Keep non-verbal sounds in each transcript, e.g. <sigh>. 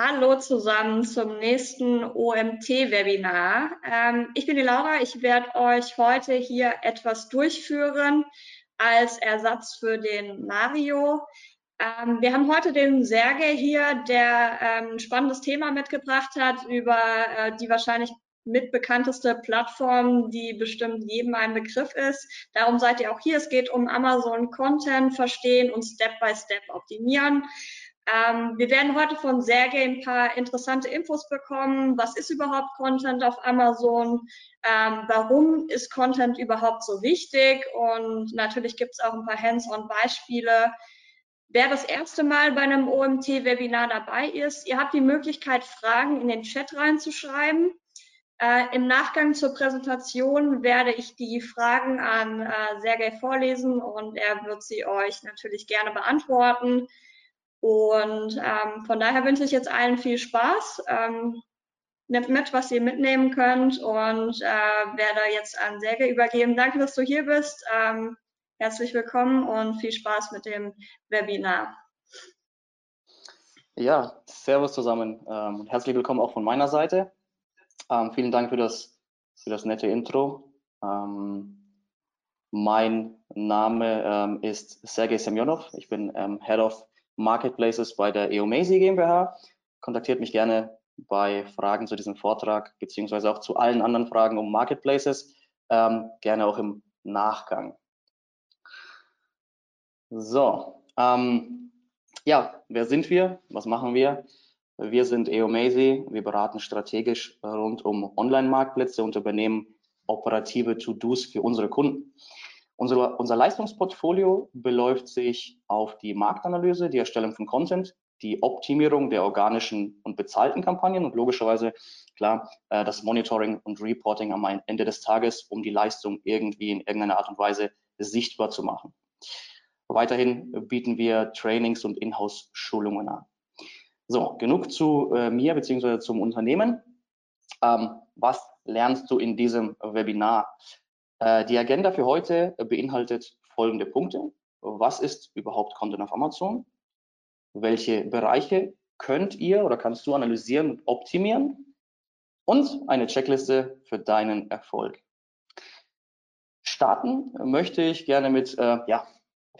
Hallo zusammen zum nächsten OMT-Webinar. Ähm, ich bin die Laura, ich werde euch heute hier etwas durchführen als Ersatz für den Mario. Ähm, wir haben heute den Sergej hier, der ähm, ein spannendes Thema mitgebracht hat über äh, die wahrscheinlich mitbekannteste Plattform, die bestimmt jedem ein Begriff ist. Darum seid ihr auch hier. Es geht um Amazon Content verstehen und Step by Step optimieren. Ähm, wir werden heute von Sergej ein paar interessante Infos bekommen. Was ist überhaupt Content auf Amazon? Ähm, warum ist Content überhaupt so wichtig? Und natürlich gibt es auch ein paar Hands-on-Beispiele. Wer das erste Mal bei einem OMT-Webinar dabei ist, ihr habt die Möglichkeit, Fragen in den Chat reinzuschreiben. Äh, Im Nachgang zur Präsentation werde ich die Fragen an äh, Sergej vorlesen und er wird sie euch natürlich gerne beantworten. Und ähm, von daher wünsche ich jetzt allen viel Spaß. Ähm, nehmt mit, was ihr mitnehmen könnt und äh, werde jetzt an Serge übergeben. Danke, dass du hier bist. Ähm, herzlich willkommen und viel Spaß mit dem Webinar. Ja, Servus zusammen ähm, herzlich willkommen auch von meiner Seite. Ähm, vielen Dank für das, für das nette Intro. Ähm, mein Name ist Sergej Semyonov. Ich bin Head of Marketplaces bei der EOMASI GmbH. Kontaktiert mich gerne bei Fragen zu diesem Vortrag, beziehungsweise auch zu allen anderen Fragen um Marketplaces, ähm, gerne auch im Nachgang. So, ähm, ja, wer sind wir? Was machen wir? Wir sind EOMASI. Wir beraten strategisch rund um Online-Marktplätze und übernehmen operative To-Dos für unsere Kunden. Unsere, unser Leistungsportfolio beläuft sich auf die Marktanalyse, die Erstellung von Content, die Optimierung der organischen und bezahlten Kampagnen und logischerweise, klar, äh, das Monitoring und Reporting am Ende des Tages, um die Leistung irgendwie in irgendeiner Art und Weise sichtbar zu machen. Weiterhin bieten wir Trainings und Inhouse-Schulungen an. So, genug zu äh, mir bzw. zum Unternehmen. Ähm, was lernst du in diesem Webinar? Äh, die Agenda für heute beinhaltet folgende Punkte. Was ist überhaupt Content auf Amazon? Welche Bereiche könnt ihr oder kannst du analysieren und optimieren? Und eine Checkliste für deinen Erfolg. Starten möchte ich gerne mit äh, ja,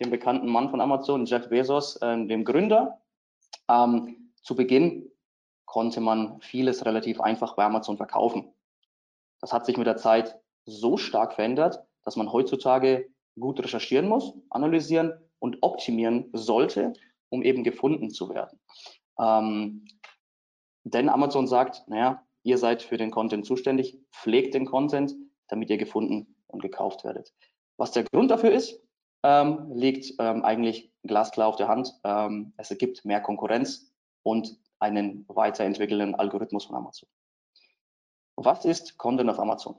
dem bekannten Mann von Amazon, Jeff Bezos, äh, dem Gründer. Ähm, zu Beginn konnte man vieles relativ einfach bei Amazon verkaufen. Das hat sich mit der Zeit so stark verändert, dass man heutzutage gut recherchieren muss, analysieren und optimieren sollte, um eben gefunden zu werden. Ähm, denn Amazon sagt, naja, ihr seid für den Content zuständig, pflegt den Content, damit ihr gefunden und gekauft werdet. Was der Grund dafür ist, ähm, liegt ähm, eigentlich glasklar auf der Hand. Ähm, es ergibt mehr Konkurrenz und einen weiterentwickelnden Algorithmus von Amazon. Was ist Content auf Amazon?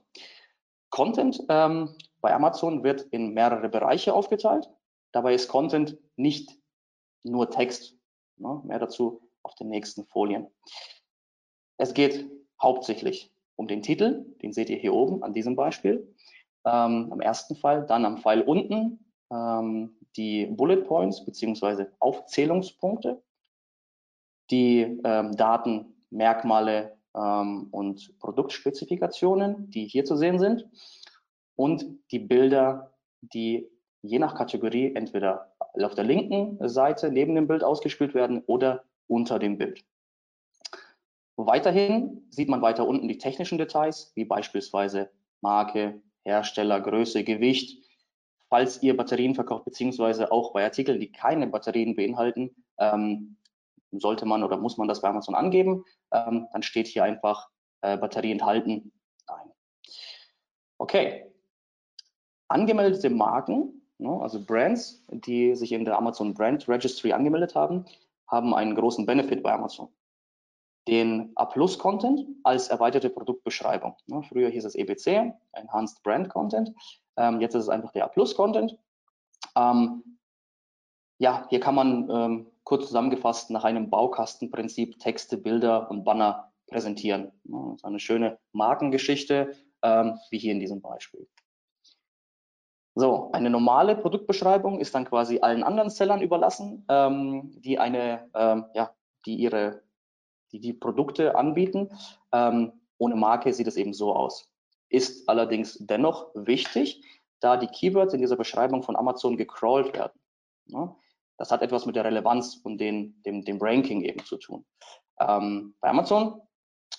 Content ähm, bei Amazon wird in mehrere Bereiche aufgeteilt. Dabei ist Content nicht nur Text. Ne? Mehr dazu auf den nächsten Folien. Es geht hauptsächlich um den Titel, den seht ihr hier oben an diesem Beispiel. Ähm, am ersten Fall, dann am Pfeil unten ähm, die Bullet Points bzw. Aufzählungspunkte, die ähm, Daten, Merkmale, und Produktspezifikationen, die hier zu sehen sind und die Bilder, die je nach Kategorie entweder auf der linken Seite neben dem Bild ausgespielt werden oder unter dem Bild. Weiterhin sieht man weiter unten die technischen Details, wie beispielsweise Marke, Hersteller, Größe, Gewicht. Falls ihr Batterien verkauft, beziehungsweise auch bei Artikeln, die keine Batterien beinhalten, ähm, sollte man oder muss man das bei Amazon angeben. Ähm, dann steht hier einfach äh, Batterie enthalten. Nein. Okay. Angemeldete Marken, ne, also Brands, die sich in der Amazon Brand Registry angemeldet haben, haben einen großen Benefit bei Amazon. Den A-Plus-Content als erweiterte Produktbeschreibung. Ne, früher hieß es EBC, Enhanced Brand Content. Ähm, jetzt ist es einfach der A-Plus-Content. Ähm, ja, hier kann man ähm, kurz zusammengefasst nach einem Baukastenprinzip Texte, Bilder und Banner präsentieren. Das ist eine schöne Markengeschichte, ähm, wie hier in diesem Beispiel. So, eine normale Produktbeschreibung ist dann quasi allen anderen Sellern überlassen, ähm, die eine, ähm, ja, die ihre die die Produkte anbieten. Ohne Marke sieht es eben so aus. Ist allerdings dennoch wichtig, da die Keywords in dieser Beschreibung von Amazon gecrawlt werden. Das hat etwas mit der Relevanz und den, dem, dem Ranking eben zu tun. Ähm, bei Amazon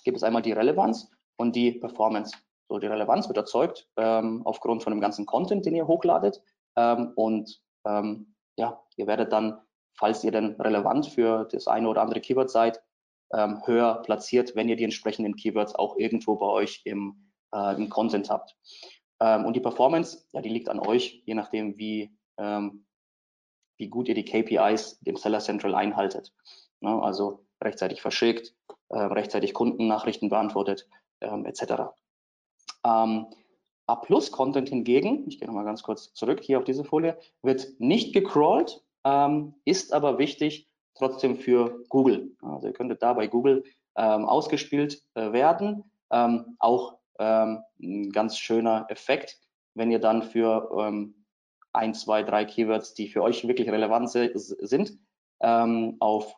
gibt es einmal die Relevanz und die Performance. So, die Relevanz wird erzeugt ähm, aufgrund von dem ganzen Content, den ihr hochladet. Ähm, und ähm, ja, ihr werdet dann, falls ihr denn relevant für das eine oder andere Keyword seid, ähm, höher platziert, wenn ihr die entsprechenden Keywords auch irgendwo bei euch im, äh, im Content habt. Ähm, und die Performance, ja, die liegt an euch, je nachdem, wie, wie gut ihr die KPIs dem Seller Central einhaltet. Ne? Also rechtzeitig verschickt, äh, rechtzeitig Kundennachrichten beantwortet, ähm, etc. Ähm, A-Plus-Content hingegen, ich gehe nochmal ganz kurz zurück hier auf diese Folie, wird nicht gecrawlt, ähm, ist aber wichtig trotzdem für Google. Also ihr könntet da bei Google ähm, ausgespielt äh, werden. Ähm, auch ähm, ein ganz schöner Effekt, wenn ihr dann für ähm, ein, zwei, drei Keywords, die für euch wirklich relevant sind, ähm, auf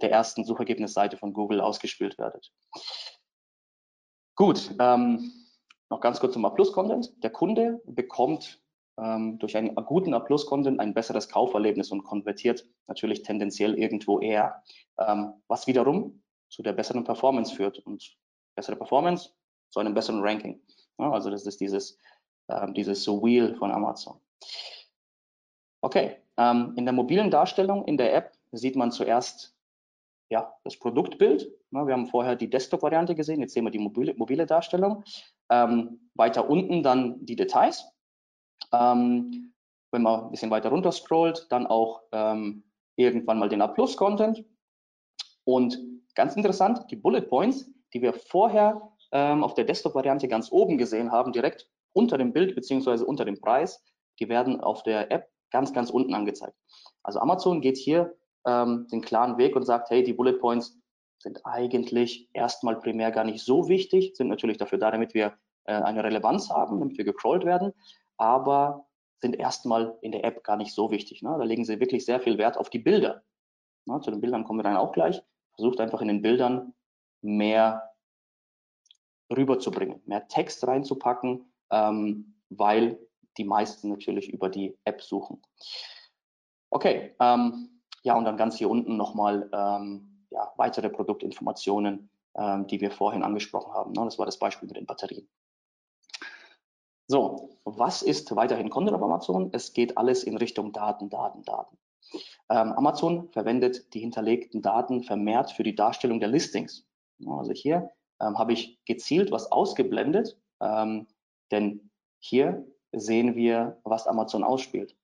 der ersten Suchergebnisseite von Google ausgespielt werdet. Gut, ähm, noch ganz kurz zum A-Plus-Content. Der Kunde bekommt ähm, durch einen guten A-Plus-Content ein besseres Kauferlebnis und konvertiert natürlich tendenziell irgendwo eher, ähm, was wiederum zu der besseren Performance führt und bessere Performance zu einem besseren Ranking. Ja, also das ist dieses, ähm, dieses Wheel von Amazon. Okay, ähm, in der mobilen Darstellung in der App sieht man zuerst ja, das Produktbild. Ja, wir haben vorher die Desktop-Variante gesehen, jetzt sehen wir die mobile, mobile Darstellung. Ähm, weiter unten dann die Details. Ähm, wenn man ein bisschen weiter runter scrollt, dann auch ähm, irgendwann mal den A-Plus-Content. Und ganz interessant, die Bullet Points, die wir vorher ähm, auf der Desktop-Variante ganz oben gesehen haben, direkt unter dem Bild beziehungsweise unter dem Preis, die werden auf der App ganz, ganz unten angezeigt. Also Amazon geht hier ähm, den klaren Weg und sagt, hey, die Bullet Points sind eigentlich erstmal primär gar nicht so wichtig, sind natürlich dafür da, damit wir äh, eine Relevanz haben, damit wir gecrawlt werden, aber sind erstmal in der App gar nicht so wichtig. Ne? Da legen sie wirklich sehr viel Wert auf die Bilder. Ne? Zu den Bildern kommen wir dann auch gleich. Versucht einfach in den Bildern mehr rüberzubringen, mehr Text reinzupacken, ähm, weil die meisten natürlich über die App suchen. Okay, ähm, ja, und dann ganz hier unten nochmal ähm, ja, weitere Produktinformationen, ähm, die wir vorhin angesprochen haben. Ne? Das war das Beispiel mit den Batterien. So, was ist weiterhin Content auf Amazon? Es geht alles in Richtung Daten, Daten, Daten. Ähm, Amazon verwendet die hinterlegten Daten vermehrt für die Darstellung der Listings. Also hier ähm, habe ich gezielt was ausgeblendet, ähm, denn hier sehen wir, was Amazon ausspielt.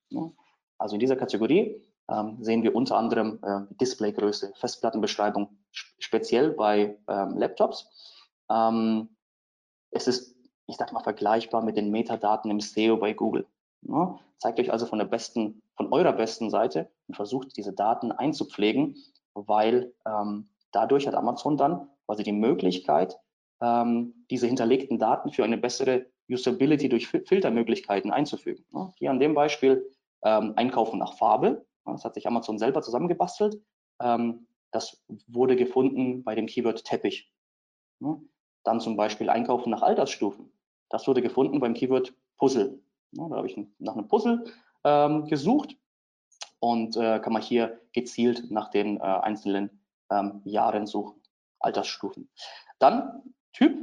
Also in dieser Kategorie ähm, sehen wir unter anderem äh, Displaygröße, Festplattenbeschreibung, speziell bei ähm, Laptops. Ähm, es ist, ich sag mal, vergleichbar mit den Metadaten im SEO bei Google. Ne? Zeigt euch also von der besten, von eurer besten Seite und versucht diese Daten einzupflegen, weil ähm, dadurch hat Amazon dann quasi die Möglichkeit, ähm, diese hinterlegten Daten für eine bessere Usability durch Filtermöglichkeiten einzufügen. Ne? Hier an dem Beispiel ähm, Einkaufen nach Farbe. Das hat sich Amazon selber zusammengebastelt. Ähm, das wurde gefunden bei dem Keyword Teppich. Ne? Dann zum Beispiel Einkaufen nach Altersstufen. Das wurde gefunden beim Keyword Puzzle. Ne? Da habe ich nach einem Puzzle ähm, gesucht und äh, kann man hier gezielt nach den äh, einzelnen ähm, Jahren suchen. Altersstufen. Dann Typ,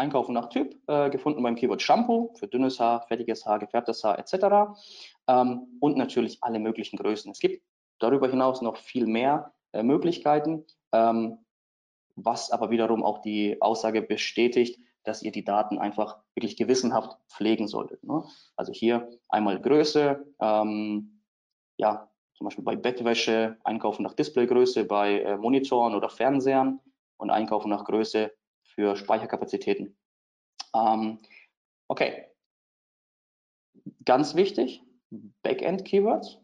Einkaufen nach Typ, äh, gefunden beim Keyword Shampoo für dünnes Haar, fettiges Haar, gefärbtes Haar etc. Ähm, und natürlich alle möglichen Größen. Es gibt darüber hinaus noch viel mehr äh, Möglichkeiten, ähm, was aber wiederum auch die Aussage bestätigt, dass ihr die Daten einfach wirklich gewissenhaft pflegen solltet. Ne? Also hier einmal Größe, ähm, ja, zum Beispiel bei Bettwäsche, Einkaufen nach Displaygröße, bei äh, Monitoren oder Fernsehern, und Einkaufen nach Größe für Speicherkapazitäten. Ähm, okay, ganz wichtig, Backend-Keywords.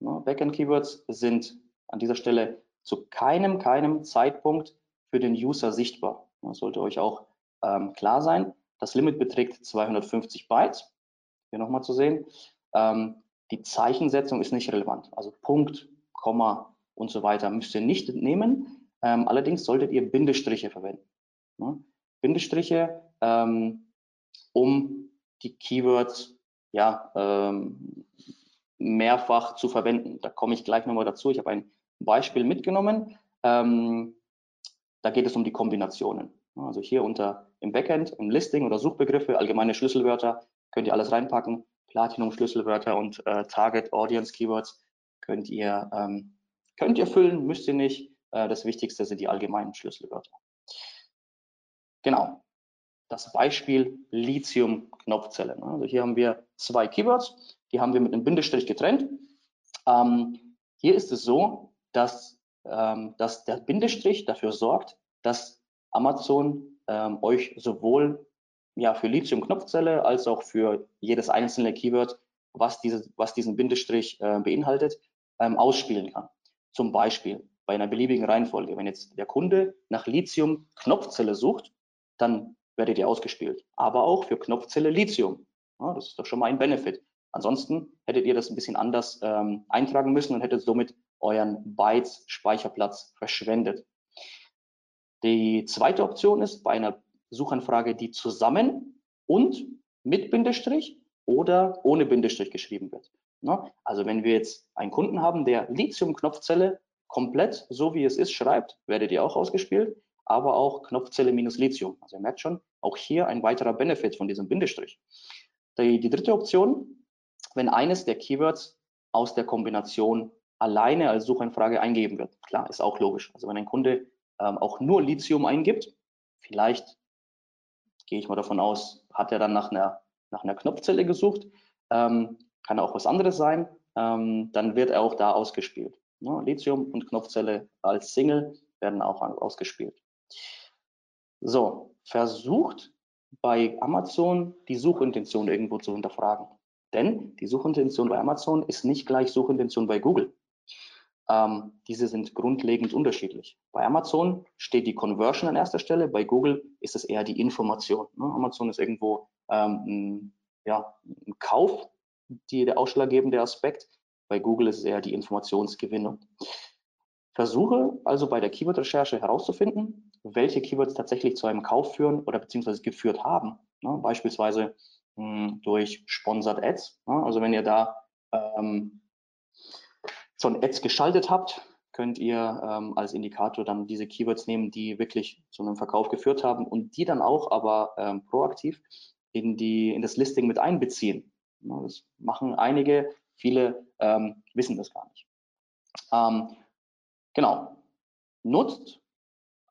Ja, Backend-Keywords sind an dieser Stelle zu keinem, keinem Zeitpunkt für den User sichtbar. Das sollte euch auch ähm, klar sein. Das Limit beträgt 250 Bytes. Hier nochmal zu sehen. Ähm, die Zeichensetzung ist nicht relevant. Also Punkt, Komma und so weiter müsst ihr nicht nehmen. Ähm, allerdings solltet ihr Bindestriche verwenden. Ne? Bindestriche, ähm, um die Keywords ja, ähm, mehrfach zu verwenden. Da komme ich gleich nochmal dazu. Ich habe ein Beispiel mitgenommen. Ähm, da geht es um die Kombinationen. Also hier unter im Backend, im Listing oder Suchbegriffe, allgemeine Schlüsselwörter, könnt ihr alles reinpacken. Platinum-Schlüsselwörter und äh, Target Audience Keywords könnt ihr, ähm, könnt ihr füllen, müsst ihr nicht. Äh, das Wichtigste sind die allgemeinen Schlüsselwörter. Genau. Das Beispiel Lithium-Knopfzelle. Ne? Also hier haben wir zwei Keywords, die haben wir mit einem Bindestrich getrennt. Ähm, hier ist es so, dass, ähm, dass der Bindestrich dafür sorgt, dass Amazon ähm, euch sowohl ja, für Lithium-Knopfzelle als auch für jedes einzelne Keyword, was, diese, was diesen Bindestrich äh, beinhaltet, ähm, ausspielen kann. Zum Beispiel bei einer beliebigen Reihenfolge. Wenn jetzt der Kunde nach Lithium-Knopfzelle sucht, dann werdet ihr ausgespielt. Aber auch für Knopfzelle Lithium. Ja, das ist doch schon mal ein Benefit. Ansonsten hättet ihr das ein bisschen anders ähm, eintragen müssen und hättet somit euren Bytes-Speicherplatz verschwendet. Die zweite Option ist bei einer Suchanfrage, die zusammen und mit Bindestrich oder ohne Bindestrich geschrieben wird. Ne? Also wenn wir jetzt einen Kunden haben, der Lithium-Knopfzelle komplett so wie es ist schreibt, werdet ihr auch ausgespielt, aber auch Knopfzelle minus Lithium. Also ihr merkt schon, auch hier ein weiterer Benefit von diesem Bindestrich. Die, die dritte Option, wenn eines der Keywords aus der Kombination alleine als Suchanfrage eingegeben wird. Klar, ist auch logisch. Also wenn ein Kunde ähm, auch nur Lithium eingibt, vielleicht gehe ich mal davon aus, hat er dann nach einer, nach einer Knopfzelle gesucht, ähm, kann auch was anderes sein, ähm, dann wird er auch da ausgespielt. Ne? Lithium und Knopfzelle als Single werden auch ausgespielt. So, versucht bei Amazon die Suchintention irgendwo zu hinterfragen. Denn die Suchintention bei Amazon ist nicht gleich Suchintention bei Google. Ähm, diese sind grundlegend unterschiedlich. Bei Amazon steht die Conversion an erster Stelle, bei Google ist es eher die Information. Ne? Amazon ist irgendwo ähm, ein, ja, ein Kauf, die, der ausschlaggebende Aspekt. Bei Google ist es eher die Informationsgewinnung. Versuche also bei der Keyword-Recherche herauszufinden, welche Keywords tatsächlich zu einem Kauf führen oder beziehungsweise geführt haben. Ne? Beispielsweise mh, hm, durch Sponsored Ads. Ne? Also wenn ihr da ähm, schon Ads geschaltet habt, könnt ihr ähm, als Indikator dann diese Keywords nehmen, die wirklich zu einem Verkauf geführt haben und die dann auch aber ähm, proaktiv in, die, in das Listing mit einbeziehen. Ja, das machen einige, viele ähm, wissen das gar nicht. Genau. Nutzt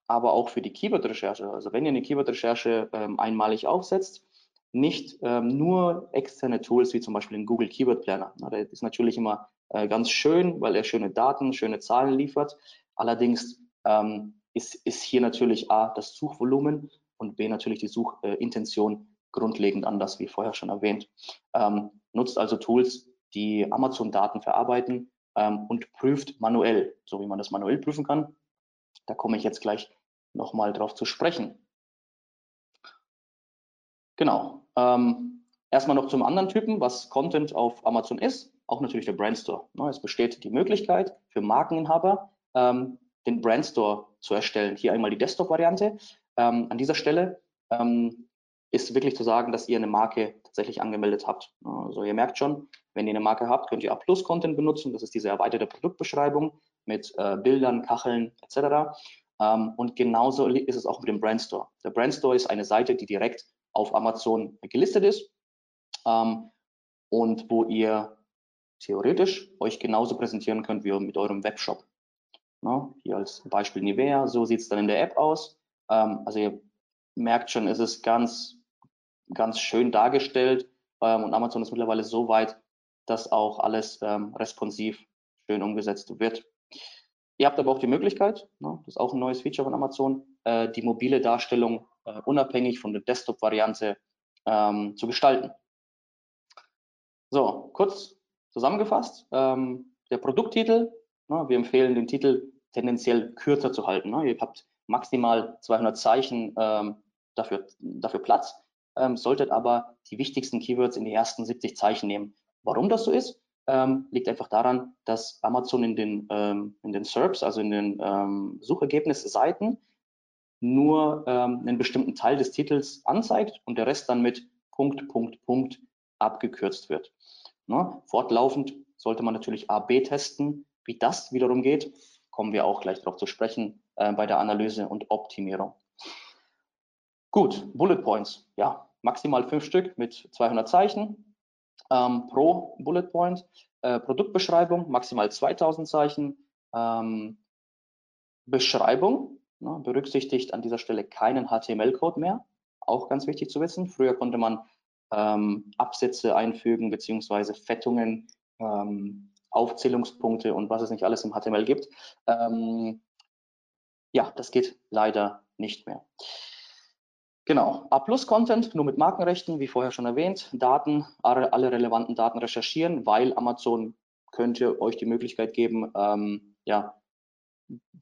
aber auch für die Keyword-Recherche. Also wenn ihr eine Keyword-Recherche ähm, einmalig aufsetzt, nicht ähm, nur externe Tools wie zum Beispiel den Google Keyword Planner. Na, der ist natürlich immer äh, ganz schön, weil er schöne Daten, schöne Zahlen liefert. Allerdings ähm, ist, ist hier natürlich A, das Suchvolumen und B, natürlich die Suchintention äh, grundlegend anders, wie vorher schon erwähnt. Ähm, nutzt also Tools, die Amazon-Daten verarbeiten ähm, und prüft manuell, so wie man das manuell prüfen kann. Da komme ich jetzt gleich nochmal drauf zu sprechen. Genau. Ähm, erstmal noch zum anderen Typen, was Content auf Amazon ist auch natürlich der Brandstore. Ne? Es besteht die Möglichkeit für Markeninhaber, ähm, den Brandstore zu erstellen. Hier einmal die Desktop-Variante. Ähm, an dieser Stelle ähm, ist wirklich zu sagen, dass ihr eine Marke tatsächlich angemeldet habt. Also ihr merkt schon, wenn ihr eine Marke habt, könnt ihr A-Plus-Content benutzen. Das ist diese erweiterte Produktbeschreibung mit äh, Bildern, Kacheln etc. Ähm, und genauso ist es auch mit dem Brandstore. Der Brandstore ist eine Seite, die direkt auf Amazon gelistet ist ähm, und wo ihr theoretisch euch genauso präsentieren könnt wie mit eurem Webshop. Na, hier als Beispiel Nivea, so sieht es dann in der App aus. Ähm, also ihr merkt schon, es ist ganz, ganz schön dargestellt ähm, und Amazon ist mittlerweile so weit, dass auch alles ähm, responsiv schön umgesetzt wird. Ihr habt aber auch die Möglichkeit, ne, das ist auch ein neues Feature von Amazon, äh, die mobile Darstellung äh, unabhängig von der Desktop-Variante ähm, zu gestalten. So, kurz Zusammengefasst, ähm, der Produkttitel, ne, wir empfehlen den Titel tendenziell kürzer zu halten. Ne. Ihr habt maximal 200 Zeichen ähm, dafür, dafür Platz, ähm, solltet aber die wichtigsten Keywords in die ersten 70 Zeichen nehmen. Warum das so ist? ähm, liegt einfach daran, dass Amazon in den, ähm, in den SERPs, also in den ähm, Suchergebnisseiten, nur ähm, einen bestimmten Teil des Titels anzeigt und der Rest dann mit Punkt, Punkt, Punkt abgekürzt wird. Ne? Fortlaufend sollte man natürlich A-B testen. Wie das wiederum geht, kommen wir auch gleich darauf zu sprechen äh, bei der Analyse und Optimierung. Gut, Bullet Points. Ja, maximal fünf Stück mit 200 Zeichen ähm, pro Bullet Point. Äh, Produktbeschreibung, maximal 2000 Zeichen. Ähm, Beschreibung, ne, berücksichtigt an dieser Stelle keinen HTML-Code mehr. Auch ganz wichtig zu wissen. Früher konnte man ähm, Absätze einfügen, beziehungsweise Fettungen, ähm, Aufzählungspunkte und was es nicht alles im HTML gibt. Ähm, ja, das geht leider nicht mehr. Genau, A-Plus-Content, nur mit Markenrechten, wie vorher schon erwähnt, Daten, alle, relevanten Daten recherchieren, weil Amazon könnte euch die Möglichkeit geben, ähm, ja,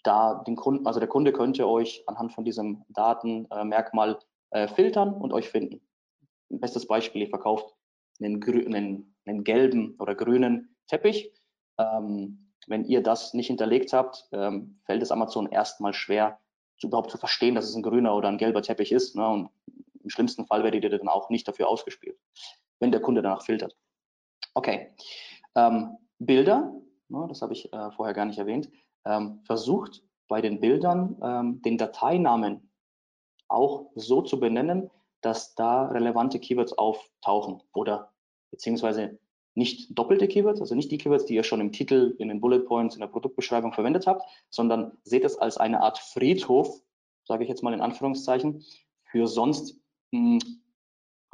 da den Kunden, also der Kunde könnte euch anhand von diesem Datenmerkmal äh, filtern und euch finden. Bestes Beispiel, ihr verkauft einen, einen, einen gelben oder grünen Teppich. Ähm, wenn ihr das nicht hinterlegt habt, ähm, fällt es Amazon erstmal schwer, überhaupt zu verstehen, dass es ein grüner oder ein gelber Teppich ist. Ne? Und im schlimmsten Fall werdet ihr dann auch nicht dafür ausgespielt, wenn der Kunde danach filtert. Okay, ähm, Bilder, ne, das habe ich äh, vorher gar nicht erwähnt, ähm, versucht bei den Bildern ähm, den Dateinamen auch so zu benennen, dass da relevante Keywords auftauchen oder beziehungsweise nicht doppelte Keywords, also nicht die Keywords, die ihr schon im Titel, in den Bullet Points, in der Produktbeschreibung verwendet habt, sondern seht es als eine Art Friedhof, sage ich jetzt mal in Anführungszeichen, für sonst mh, hm,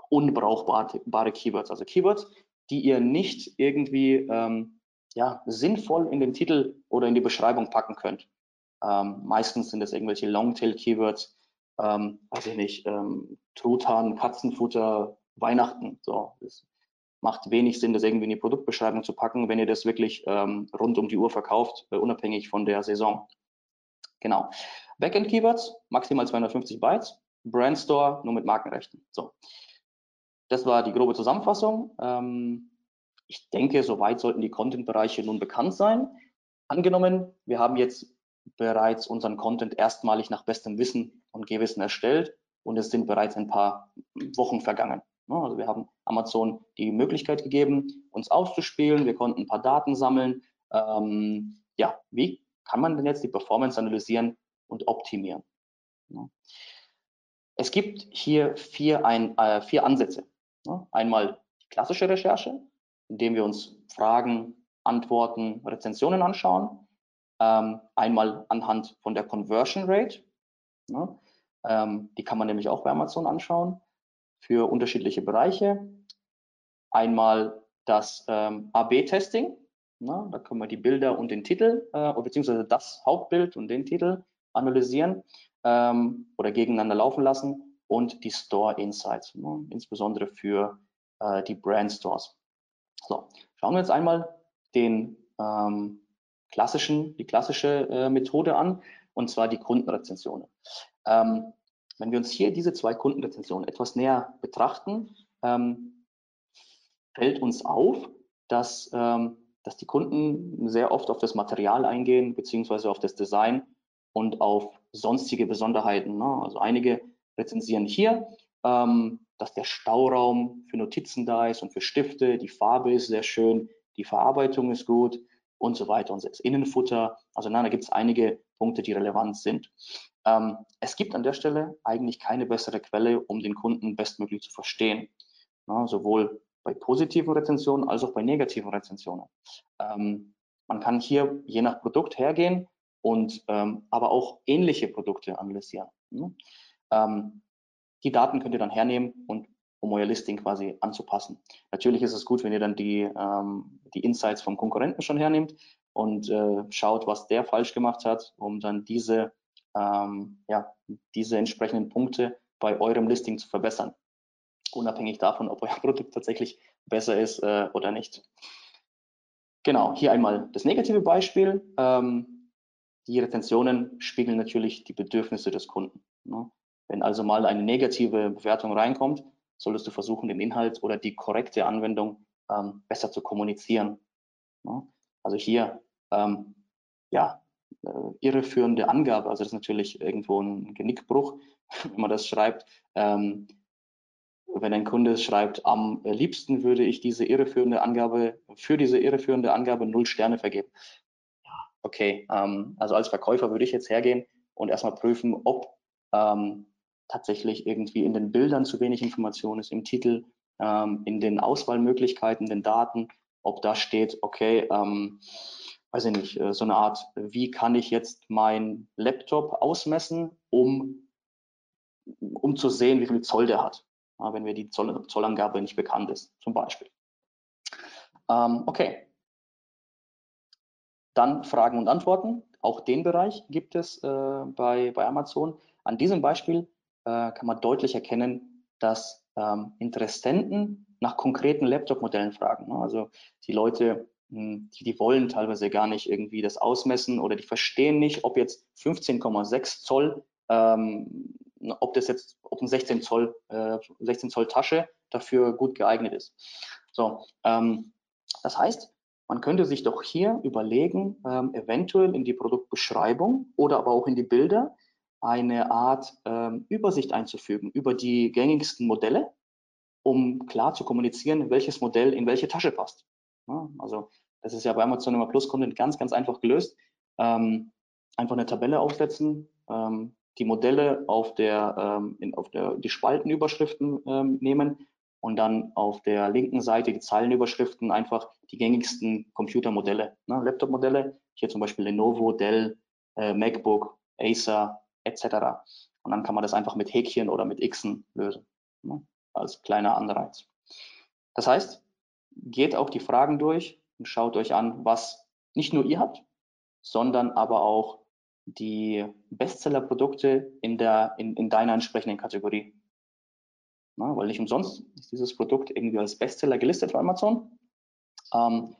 unbrauchbare Keywords, also Keywords, die ihr nicht irgendwie ähm, ja, sinnvoll in den Titel oder in die Beschreibung packen könnt. Ähm, meistens sind das irgendwelche Longtail-Keywords, ähm, weiß ich nicht, ähm, Truthahn, Katzenfutter, Weihnachten. So, das macht wenig Sinn, das irgendwie in die Produktbeschreibung zu packen, wenn ihr das wirklich ähm, rund um die Uhr verkauft, äh, unabhängig von der Saison. Genau. Backend Keywords, maximal 250 Bytes. Brandstore nur mit Markenrechten. So. Das war die grobe Zusammenfassung. Ähm, ich denke, soweit sollten die Content-Bereiche nun bekannt sein. Angenommen, wir haben jetzt bereits unseren Content erstmalig nach bestem Wissen und Gewissen erstellt und es sind bereits ein paar Wochen vergangen. Ne, also wir haben Amazon die Möglichkeit gegeben, uns auszuspielen. Wir konnten ein paar Daten sammeln. Ähm, ja, wie kann man denn jetzt die Performance analysieren und optimieren? Es gibt hier vier, ein, äh, vier Ansätze. Einmal die klassische Recherche, indem wir uns Fragen, Antworten, Rezensionen anschauen. Ähm, einmal anhand von der Conversion Rate. Ähm, die kann man nämlich auch bei Amazon anschauen für unterschiedliche Bereiche. Einmal das ähm, AB-Testing. Da können wir die Bilder und den Titel, äh, beziehungsweise das Hauptbild und den Titel analysieren ähm, oder gegeneinander laufen lassen. Und die Store Insights, ne, insbesondere für äh, die Brand Stores. So, schauen wir jetzt einmal den ähm, klassischen, die klassische äh, Methode an, und zwar die Kundenrezensionen. Ähm, wenn wir uns hier diese zwei Kundenrezensionen etwas näher betrachten, ähm, fällt uns auf, dass, ähm, dass die Kunden sehr oft auf das Material eingehen, beziehungsweise auf das Design und auf sonstige Besonderheiten. Ne? Also einige rezensieren hier, ähm, dass der Stauraum für Notizen da ist und für Stifte, die Farbe ist sehr schön, die Verarbeitung ist gut und so weiter und das Innenfutter. Also nein, da gibt es einige Punkte, die relevant sind. Ähm, es gibt an der Stelle eigentlich keine bessere Quelle, um den Kunden bestmöglich zu verstehen. Na, sowohl bei positiven Rezensionen als auch bei negativen Rezensionen. Ähm, man kann hier je nach Produkt hergehen und ähm, aber auch ähnliche Produkte analysieren. Ne? Ähm, die Daten könnt ihr dann hernehmen und um euer Listing quasi anzupassen. Natürlich ist es gut, wenn ihr dann die, ähm, die Insights vom Konkurrenten schon hernehmt und äh, schaut, was der falsch gemacht hat, um dann diese ähm, ja, diese entsprechenden Punkte bei eurem Listing zu verbessern. Unabhängig davon, ob euer <laughs> Produkt tatsächlich besser ist äh, oder nicht. Genau, hier einmal das negative Beispiel. Ähm, die Retentionen spiegeln natürlich die Bedürfnisse des Kunden. Ne? Wenn also mal eine negative Bewertung reinkommt, solltest du versuchen, den Inhalt oder die korrekte Anwendung ähm, besser zu kommunizieren. Ne? Also hier, ähm, ja, irreführende Angabe, also das ist natürlich irgendwo ein Genickbruch, <laughs> wenn man das schreibt. Ähm, wenn ein Kunde schreibt, am liebsten würde ich diese irreführende Angabe, für diese irreführende Angabe null Sterne vergeben. Okay, ähm, also als Verkäufer würde ich jetzt hergehen und erstmal prüfen, ob ähm, tatsächlich irgendwie in den Bildern zu wenig Information ist, im Titel, ähm, in den Auswahlmöglichkeiten, den Daten, ob da steht, okay, ähm, weiß ich nicht, äh, so eine Art, wie kann ich jetzt mein Laptop ausmessen, um, um zu sehen, wie viel Zoll der hat, wenn mir die Zoll, Zollangabe nicht bekannt ist, zum Beispiel. Ähm, okay. Dann Fragen und Antworten. Auch den Bereich gibt es äh, bei, bei Amazon. An diesem Beispiel äh, kann man deutlich erkennen, dass ähm, Interessenten nach konkreten Laptop-Modellen fragen. Ne? Also die Leute, die, die wollen teilweise gar nicht irgendwie das ausmessen oder die verstehen nicht, ob jetzt 15,6 Zoll, ähm, ob das jetzt, ob ein 16 Zoll, äh, 16 Zoll Tasche dafür gut geeignet ist. So, ähm, das heißt, man könnte sich doch hier überlegen, ähm, eventuell in die Produktbeschreibung oder aber auch in die Bilder eine Art ähm, Übersicht einzufügen über die gängigsten Modelle, um klar zu kommunizieren, welches Modell in welche Tasche passt. Ja, also das ist ja bei Amazon immer Plus Content ganz, ganz einfach gelöst. Ähm, einfach eine Tabelle aufsetzen, ähm, die Modelle auf der, ähm, in, auf der die Spaltenüberschriften ähm, nehmen und dann auf der linken Seite die Zeilenüberschriften einfach die gängigsten Computermodelle, ne, Laptop-Modelle, hier zum Beispiel Lenovo, Dell, äh, MacBook, Acer, etc. Und dann kann man das einfach mit Häkchen oder mit Xen lösen, ne, als kleiner Anreiz. Das heißt, geht auch die Fragen durch und schaut euch an, was nicht nur ihr habt, sondern aber auch die Bestseller-Produkte in, in, in deiner entsprechenden Kategorie. Na, weil nicht umsonst ist dieses Produkt irgendwie als Bestseller gelistet bei Amazon. Ähm,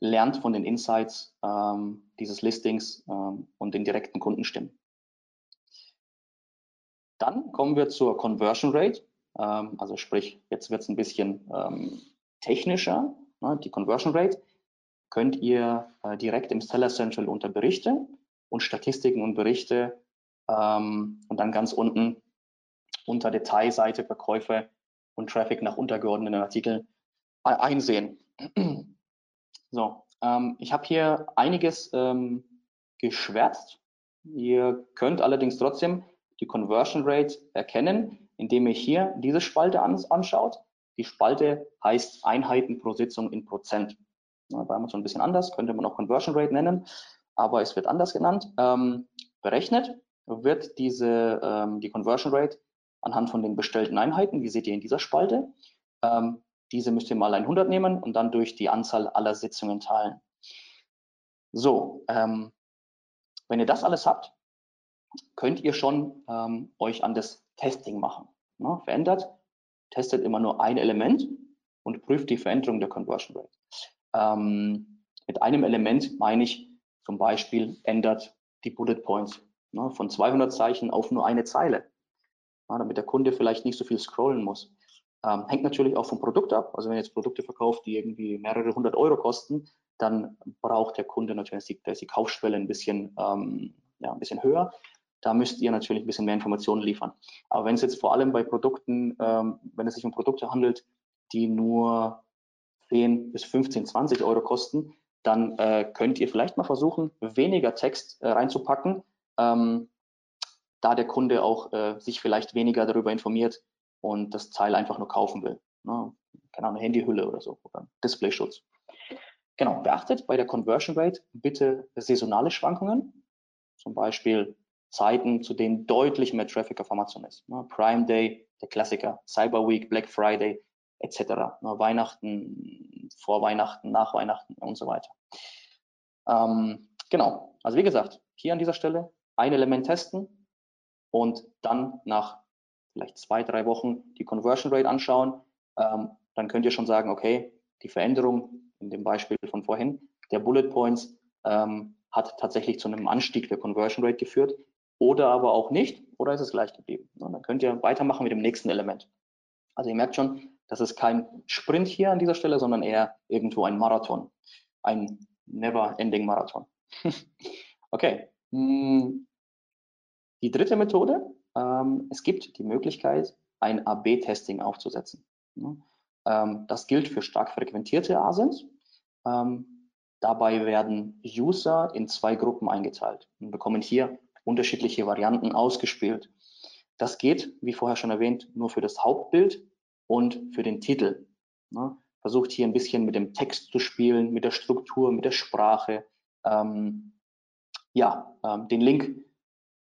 lernt von den Insights ähm, dieses Listings ähm, und den direkten Kundenstimmen. Dann kommen wir zur Conversion Rate. Ähm, also sprich, jetzt wird es ein bisschen ähm, technischer. Ne? Die Conversion Rate könnt ihr äh, direkt im Seller Central unter Berichte und Statistiken und Berichte ähm, und dann ganz unten unter Detailseite Verkäufe und Traffic nach untergeordneten Artikeln äh, einsehen. <clears throat> So, ähm, ich habe hier einiges ähm, geschwärzt. Ihr könnt allerdings trotzdem die Conversion Rate erkennen, indem ihr hier diese Spalte anschaut. Die Spalte heißt Einheiten pro Sitzung in Prozent. Ja, bei Amazon ein bisschen anders, könnte man auch Conversion Rate nennen, aber es wird anders genannt. Ähm, berechnet wird diese, ähm, die Conversion Rate anhand von den bestellten Einheiten, die seht ihr in dieser Spalte. Ähm, diese müsst ihr mal 100 nehmen und dann durch die Anzahl aller Sitzungen teilen. So, ähm, wenn ihr das alles habt, könnt ihr schon ähm, euch an das Testing machen. Ne? Verändert, testet immer nur ein Element und prüft die Veränderung der Conversion Rate. Ähm, mit einem Element meine ich zum Beispiel ändert die Bullet Points ne, von 200 Zeichen auf nur eine Zeile, ja, damit der Kunde vielleicht nicht so viel scrollen muss. Ähm, hängt natürlich auch vom Produkt ab. Also wenn ihr jetzt Produkte verkauft, die irgendwie mehrere hundert Euro kosten, dann braucht der Kunde natürlich, da ist die Kaufschwelle ein bisschen, ähm, ja, ein bisschen höher. Da müsst ihr natürlich ein bisschen mehr Informationen liefern. Aber wenn es jetzt vor allem bei Produkten, ähm, wenn es sich um Produkte handelt, die nur 10 bis 15, 20 Euro kosten, dann äh, könnt ihr vielleicht mal versuchen, weniger Text äh, reinzupacken, ähm, da der Kunde auch äh, sich vielleicht weniger darüber informiert und das Teil einfach nur kaufen will. Ne? Keine Ahnung, Handyhülle oder so oder Displayschutz. Genau, beachtet bei der Conversion Rate bitte saisonale Schwankungen, zum Beispiel Zeiten, zu denen deutlich mehr Traffic auf Amazon ist. Ne? Prime Day, der Klassiker, Cyber Week, Black Friday, etc. Ne? Weihnachten, vor Weihnachten, nach Weihnachten und so weiter. Ähm, genau, also wie gesagt, hier an dieser Stelle ein Element testen und dann nach vielleicht zwei, drei Wochen die Conversion Rate anschauen. Ähm, dann könnt ihr schon sagen, okay, die Veränderung in dem Beispiel von vorhin der Bullet Points ähm, hat tatsächlich zu einem Anstieg der Conversion Rate geführt oder aber auch nicht oder ist es gleich geblieben. Dann könnt ihr weitermachen mit dem nächsten Element. Also ihr merkt schon, das ist kein Sprint hier an dieser Stelle, sondern eher irgendwo ein Marathon. ein never-ending Marathon. <laughs> okay. Hm. Die dritte Methode, ähm, es gibt die Möglichkeit, ein AB-Testing aufzusetzen. Ähm, das gilt für stark frequentierte ASINs. Ähm, dabei werden User in zwei Gruppen eingeteilt und bekommen hier unterschiedliche Varianten ausgespielt. Das geht, wie vorher schon erwähnt, nur für das Hauptbild und für den Titel. Ne? Versucht hier ein bisschen mit dem Text zu spielen, mit der Struktur, mit der Sprache. Ähm, ja, ähm, den Link,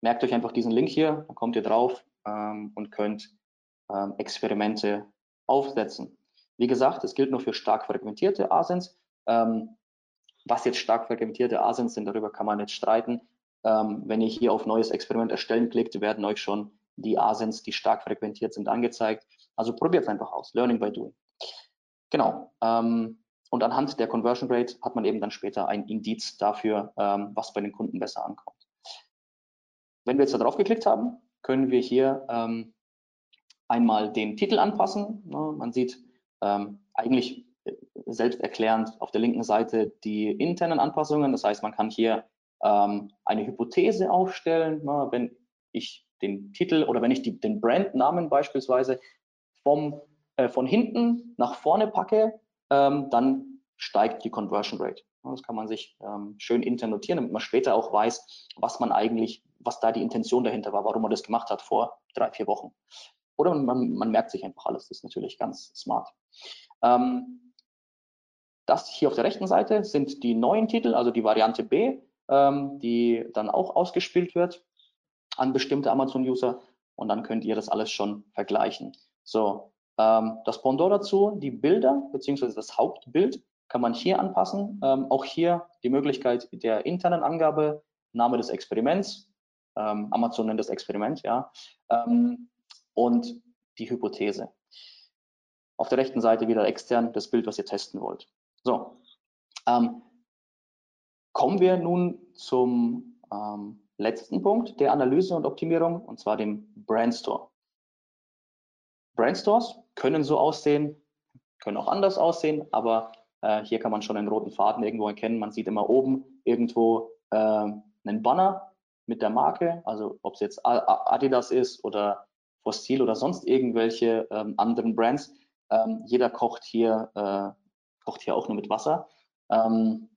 merkt euch einfach diesen Link hier, dann kommt ihr drauf ähm, und könnt ähm, Experimente aufsetzen. Wie gesagt, es gilt nur für stark fragmentierte ASINs. Ähm, was jetzt stark fragmentierte ASINs sind, darüber kann man jetzt streiten. Ähm, wenn ihr hier auf neues Experiment erstellen klickt, werden euch schon die ASINs, die stark frequentiert sind, angezeigt. Also probiert es einfach aus. Learning by doing. Genau. Ähm, und anhand der Conversion Rate hat man eben dann später ein Indiz dafür, ähm, was bei den Kunden besser ankommt. Wenn wir jetzt da drauf geklickt haben, können wir hier ähm, einmal den Titel anpassen. Ne? Man sieht ähm, eigentlich äh, selbsterklärend auf der linken Seite die internen Anpassungen. Das heißt, man kann hier ähm, eine Hypothese aufstellen. Ne? Wenn ich den Titel oder wenn ich die, den Brandnamen beispielsweise vom, äh, von hinten nach vorne packe, ähm, dann steigt die Conversion Rate. Das kann man sich ähm, schön intern notieren, damit man später auch weiß, was man eigentlich, was da die Intention dahinter war, warum man das gemacht hat vor drei, vier Wochen. Oder man, man merkt sich einfach alles. Das ist natürlich ganz smart. Ähm, das hier auf der rechten Seite sind die neuen Titel, also die Variante B, die dann auch ausgespielt wird an bestimmte Amazon-User und dann könnt ihr das alles schon vergleichen. So, ähm, das Pendant dazu, die Bilder beziehungsweise das Hauptbild kann man hier anpassen. Ähm, auch hier die Möglichkeit der internen Angabe, Name des Experiments, ähm, Amazon nennt das Experiment, ja, ähm, und die Hypothese. Auf der rechten Seite wieder extern das Bild, was ihr testen wollt. So, ähm, kommen wir nun zum ähm, letzten Punkt der Analyse und Optimierung, und zwar dem Brandstore. Brandstores können so aussehen, können auch anders aussehen, aber äh, hier kann man schon einen roten Faden irgendwo erkennen. Man sieht immer oben irgendwo äh, einen Banner mit der Marke, also ob es jetzt Adidas ist oder Fossil oder sonst irgendwelche ähm, anderen Brands. Ähm, jeder kocht hier, äh, kocht hier auch nur mit Wasser. Ähm,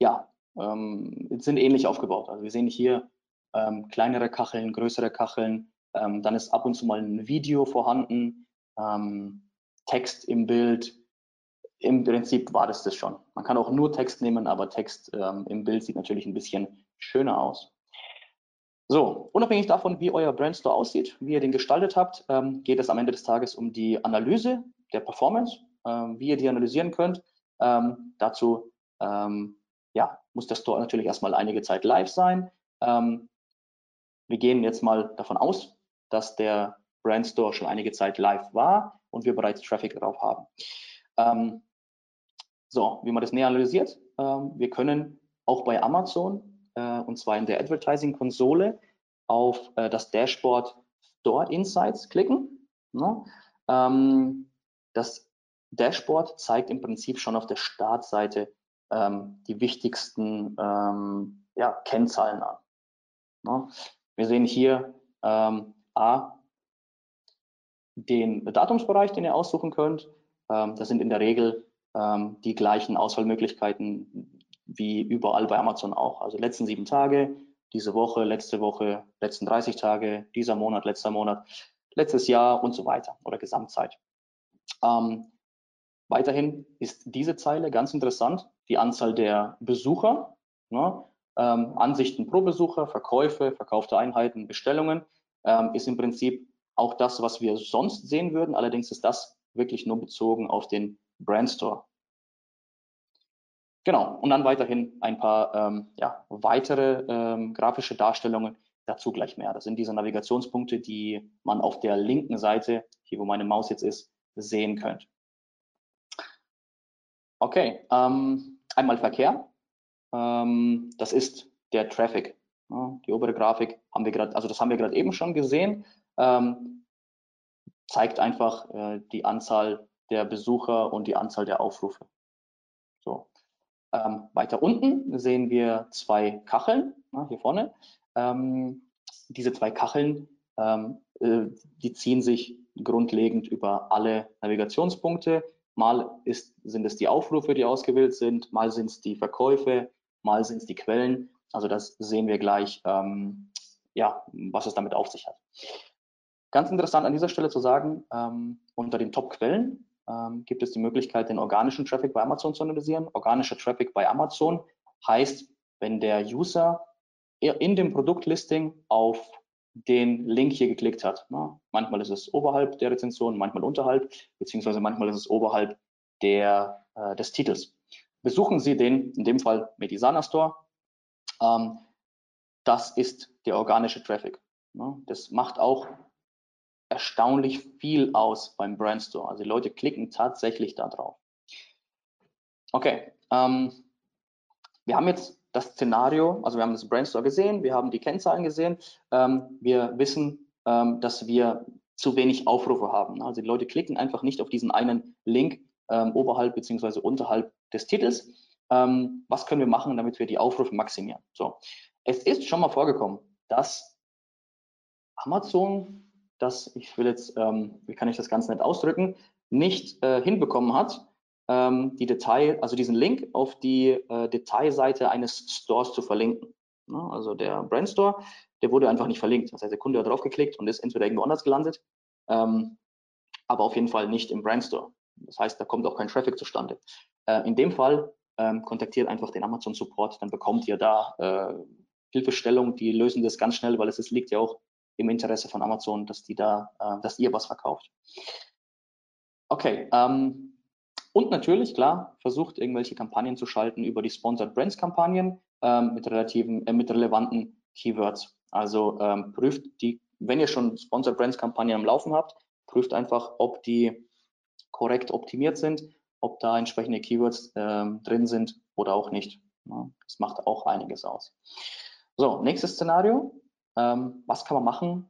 ja, ähm, sind ähnlich aufgebaut. Also wir sehen hier ähm, kleinere Kacheln, größere Kacheln. Ähm, dann ist ab und zu mal ein Video vorhanden, ähm, Text im Bild. Im Prinzip war das das schon. Man kann auch nur Text nehmen, aber Text ähm, im Bild sieht natürlich ein bisschen schöner aus. So, unabhängig davon, wie euer Brandstore aussieht, wie ihr den gestaltet habt, ähm, geht es am Ende des Tages um die Analyse der Performance, wie ihr die analysieren könnt. Dazu ähm, ja, muss der Store natürlich erstmal einige Zeit live sein. Ähm, wir gehen jetzt mal davon aus, dass der Brand Store schon einige Zeit live war und wir bereits Traffic darauf haben. Ähm, so, wie man das näher analysiert, ähm, wir können auch bei Amazon äh, und zwar in der Advertising-Konsole auf äh, das Dashboard Store Insights klicken. Ne? Ähm, das Dashboard zeigt im Prinzip schon auf der Startseite ähm, die wichtigsten ähm, ja, Kennzahlen an. Ne? Wir sehen hier ähm, A, den Datumsbereich, den ihr aussuchen könnt. Ähm, das sind in der Regel ähm, die gleichen Auswahlmöglichkeiten wie überall bei Amazon auch. Also letzten sieben Tage, diese Woche, letzte Woche, letzten 30 Tage, dieser Monat, letzter Monat, letztes Jahr und so weiter oder Gesamtzeit. Ähm, weiterhin ist diese Zeile ganz interessant die Anzahl der Besucher, ne, ähm, Ansichten pro Besucher, Verkäufe, verkaufte Einheiten, Bestellungen, ähm, ist im Prinzip auch das, was wir sonst sehen würden. Allerdings ist das wirklich nur bezogen auf den Brandstore. Genau, und dann weiterhin ein paar ähm, ja, weitere ähm, grafische Darstellungen, dazu gleich mehr. Das sind diese Navigationspunkte, die man auf der linken Seite, hier wo meine Maus jetzt ist, sehen könnt. Okay, ähm, einmal Verkehr. Ähm, das ist der Traffic. Ja, die obere Grafik haben wir gerade, also das haben wir gerade eben schon gesehen. Ähm, zeigt einfach äh, die Anzahl der Besucher und die Anzahl der Aufrufe. So. Ähm, weiter unten sehen wir zwei Kacheln, na, hier vorne. Ähm, diese zwei Kacheln, ähm, äh, die ziehen sich grundlegend über alle Navigationspunkte. Mal ist, sind es die Aufrufe, die ausgewählt sind, mal sind es die Verkäufe, mal sind es die Quellen. Also das sehen wir gleich, ähm, ja, was es damit auf sich hat. Ganz interessant an dieser Stelle zu sagen, ähm, unter den Top-Quellen ähm, gibt es die Möglichkeit, den organischen Traffic bei Amazon zu analysieren. Organischer Traffic bei Amazon heißt, wenn der User in dem Produktlisting auf den Link hier geklickt hat. Na, manchmal ist es oberhalb der Rezension, manchmal unterhalb, beziehungsweise manchmal ist es oberhalb der, äh, des Titels. Besuchen Sie den, in dem Fall Medisana Store. Ähm, das ist der organische Traffic. Na, das macht auch erstaunlich viel aus beim Brandstore. Also die Leute klicken tatsächlich da drauf. Okay, ähm, wir haben jetzt das Szenario, also wir haben das Brandstore gesehen, wir haben die Kennzahlen gesehen, ähm, wir wissen, ähm, dass wir zu wenig Aufrufe haben. Also die Leute klicken einfach nicht auf diesen einen Link ähm, oberhalb beziehungsweise unterhalb des Titels. Ähm, was können wir machen, damit wir die Aufrufe maximieren? So, es ist schon mal vorgekommen, dass Amazon das, ich will jetzt, ähm, wie kann ich das ganz nett ausdrücken, nicht äh, hinbekommen hat, ähm, die Detail, also diesen Link auf die äh, Detailseite eines Stores zu verlinken. Ja, also der Brandstore, der wurde einfach nicht verlinkt. Das heißt, der Kunde hat draufgeklickt und ist entweder irgendwo anders gelandet, ähm, aber auf jeden Fall nicht im Brandstore. Das heißt, da kommt auch kein Traffic zustande. Äh, in dem Fall ähm, kontaktiert einfach den Amazon Support, dann bekommt ihr da äh, Hilfestellung, die lösen das ganz schnell, weil es, es liegt ja auch im Interesse von Amazon, dass die da, äh, dass ihr was verkauft. Okay, ähm, und natürlich, klar, versucht irgendwelche Kampagnen zu schalten über die Sponsored Brands Kampagnen ähm, mit relativen, äh, mit relevanten Keywords. Also ähm, prüft die, wenn ihr schon Sponsored Brands Kampagnen am Laufen habt, prüft einfach, ob die korrekt optimiert sind, ob da entsprechende Keywords ähm, drin sind oder auch nicht. Ja, das macht auch einiges aus. So, nächstes Szenario. Ähm, was kann man machen,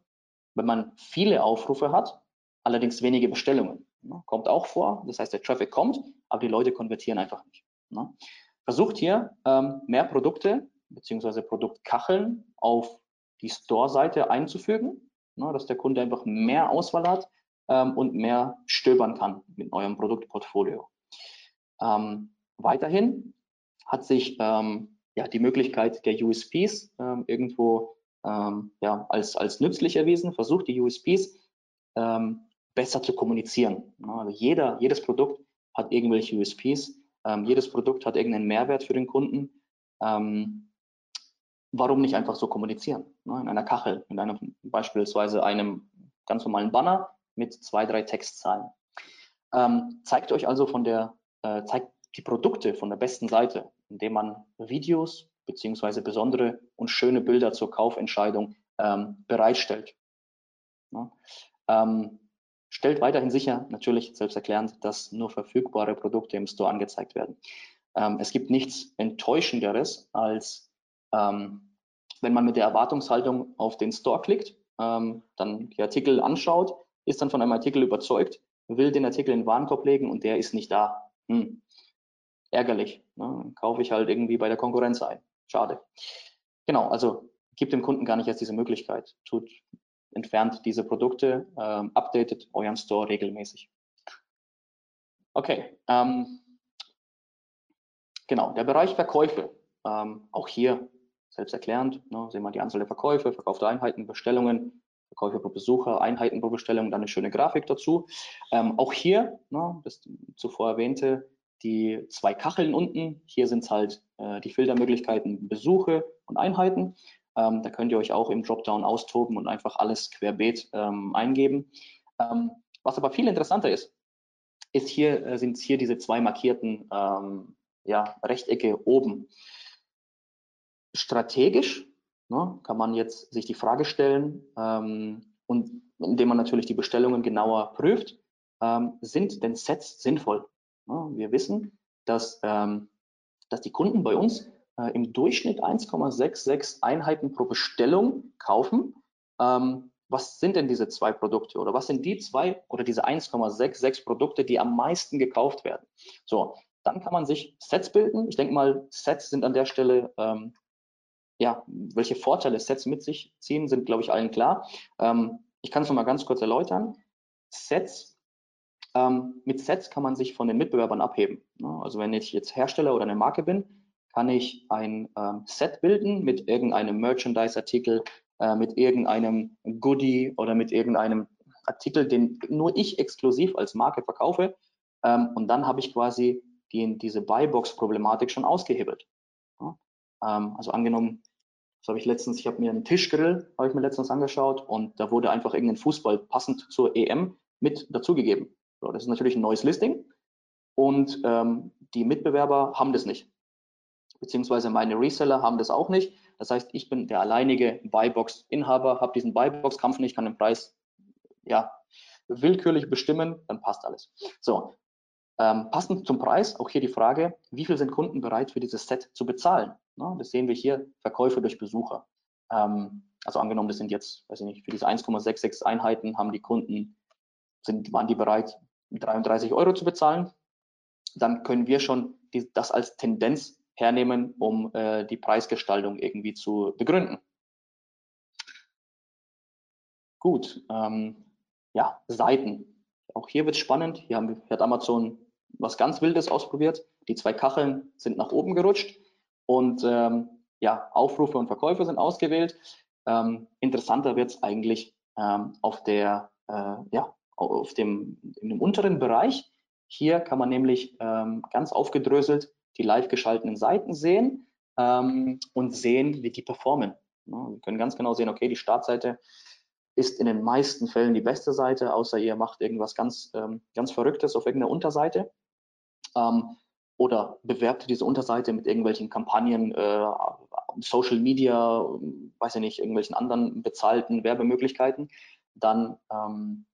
wenn man viele Aufrufe hat, allerdings wenige Bestellungen? Ne? Kommt auch vor. Das heißt, der Traffic kommt, aber die Leute konvertieren einfach nicht. Ne? Versucht hier ähm, mehr Produkte beziehungsweise Produktkacheln auf die Store-Seite einzufügen, ne, dass der Kunde einfach mehr Auswahl hat ähm, und mehr stöbern kann mit eurem Produktportfolio. Ähm, weiterhin hat sich ja, die Möglichkeit der USPs ähm, irgendwo ähm, ja, als, als nützlich erwiesen, versucht die USPs ähm, besser zu kommunizieren. Also jeder, jedes Produkt hat irgendwelche USPs, ähm, jedes Produkt hat irgendeinen Mehrwert für den Kunden. Ähm, warum nicht einfach so kommunizieren? Ne? In einer Kachel, in einem beispielsweise einem ganz normalen Banner mit zwei, drei Textzahlen. Ähm, zeigt euch also von der, äh, zeigt die Produkte von der besten Seite, indem man Videos, beziehungsweise besondere und schöne Bilder zur Kaufentscheidung ähm, bereitstellt. Ja. Stellt weiterhin sicher, natürlich selbsterklärend, dass nur verfügbare Produkte im Store angezeigt werden. Ähm, es gibt nichts Enttäuschenderes, als ähm, wenn man mit der Erwartungshaltung auf den Store klickt, ähm, dann die Artikel anschaut, ist dann von einem Artikel überzeugt, will den Artikel in den Warenkorb legen und der ist nicht da. Hm. Ärgerlich. Ne? Kaufe ich halt irgendwie bei der Konkurrenz ein. Schade. Genau, also gibt dem Kunden gar nicht erst diese Möglichkeit. Tut, entfernt diese Produkte, ähm, updatet euren Store regelmäßig. Okay, ähm, genau, der Bereich Verkäufe. Ähm, auch hier selbsterklärend, ne, sehen wir die Anzahl der Verkäufe, verkaufte Einheiten, Bestellungen, Verkäufe pro Besucher, Einheiten pro Bestellung, dann eine schöne Grafik dazu. Ähm, auch hier, ne, das zuvor erwähnte, die zwei Kacheln unten. Hier sind es halt äh, die Filtermöglichkeiten Besuche und Einheiten. Ähm, da könnt ihr euch auch im Dropdown austoben und einfach alles querbeet ähm, eingeben. Ähm, was aber viel interessanter ist, ist hier, äh, sind hier diese zwei markierten ähm, ja, Rechtecke oben. Strategisch ne, kann man jetzt sich die Frage stellen ähm, und indem man natürlich die Bestellungen genauer prüft, ähm, sind denn Sets sinnvoll? Wir wissen, dass, dass die Kunden bei uns äh, im Durchschnitt 1,66 Einheiten pro Bestellung kaufen. Ähm, was sind denn diese zwei Produkte oder was sind die zwei oder diese 1,66 Produkte, die am meisten gekauft werden? So, Dann kann man sich Sets bilden. Ich denke mal, Sets sind an der Stelle, ähm, ja, welche Vorteile Sets mit sich ziehen, sind, glaube ich, allen klar. Ähm, ich kann es noch mal ganz kurz erläutern. Sets, ähm, mit Sets kann man sich von den Mitbewerbern abheben. Ne? Also wenn ich jetzt Hersteller oder eine Marke bin, kann ich ein ähm, Set bilden mit irgendeinem Merchandise-Artikel, äh, mit irgendeinem Goodie oder mit irgendeinem Artikel, den nur ich exklusiv als Marke verkaufe. Ähm, und dann habe ich quasi die, diese Buybox-Problematik schon ausgehebelt. Ja? Ähm, also angenommen, das habe ich letztens, ich habe mir einen Tischgrill, habe ich mir letztens angeschaut und da wurde einfach irgendein Fußball passend zur EM mit dazugegeben. So, das ist natürlich ein neues Listing und ähm, die Mitbewerber haben das nicht. Beziehungsweise meine Reseller haben das auch nicht. Das heißt, ich bin der alleinige Buybox-Inhaber, habe diesen Buybox-Kampf nicht, kann den Preis ja, willkürlich bestimmen, dann passt alles. So, ähm, passend zum Preis, auch hier die Frage, wie viel sind Kunden bereit für dieses Set zu bezahlen? Na, das sehen wir hier, Verkäufe durch Besucher. Ähm, also angenommen, das sind jetzt, weiß ich nicht, für diese 1,66 Einheiten haben die Kunden, sind, waren die bereit, 33 Euro zu bezahlen. Dann können wir schon die, das als Tendenz hernehmen, um äh, die Preisgestaltung irgendwie zu begründen. Gut, ähm, ja, Seiten. Auch hier wird es spannend. Hier, haben, hat Amazon was ganz Wildes ausprobiert. Die zwei Kacheln sind nach oben gerutscht und ähm, ja, Aufrufe und Verkäufe sind ausgewählt. Ähm, interessanter wird es eigentlich ähm, auf der, äh, ja, auf dem, in dem unteren Bereich. Hier kann man nämlich ähm, ganz aufgedröselt die live geschalteten Seiten sehen ähm, und sehen, wie die performen. Ja, wir können ganz genau sehen, okay, die Startseite ist in den meisten Fällen die beste Seite, außer ihr macht irgendwas ganz, ähm, ganz Verrücktes auf irgendeiner Unterseite. Ähm, oder bewerbt diese Unterseite mit irgendwelchen Kampagnen, äh, Social Media, weiß ich nicht, irgendwelchen anderen bezahlten Werbemöglichkeiten, dann ähm,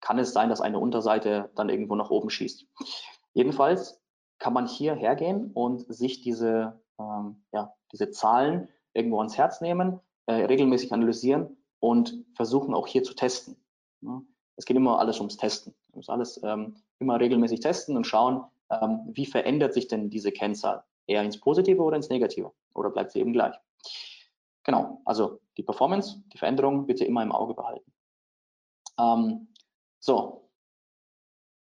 kann es sein, dass eine Unterseite dann irgendwo nach oben schießt. Jedenfalls kann man hier hergehen und sich diese, ähm, ja, diese Zahlen irgendwo ans Herz nehmen, äh, regelmäßig analysieren und versuchen auch hier zu testen. Ja. Es geht immer alles ums Testen. Man muss alles ähm, immer regelmäßig testen und schauen, ähm, wie verändert sich denn diese Kennzahl? Eher ins Positive oder ins Negative? Oder bleibt sie eben gleich? Genau, also die Performance, die Veränderung bitte immer im Auge behalten. Ähm, so,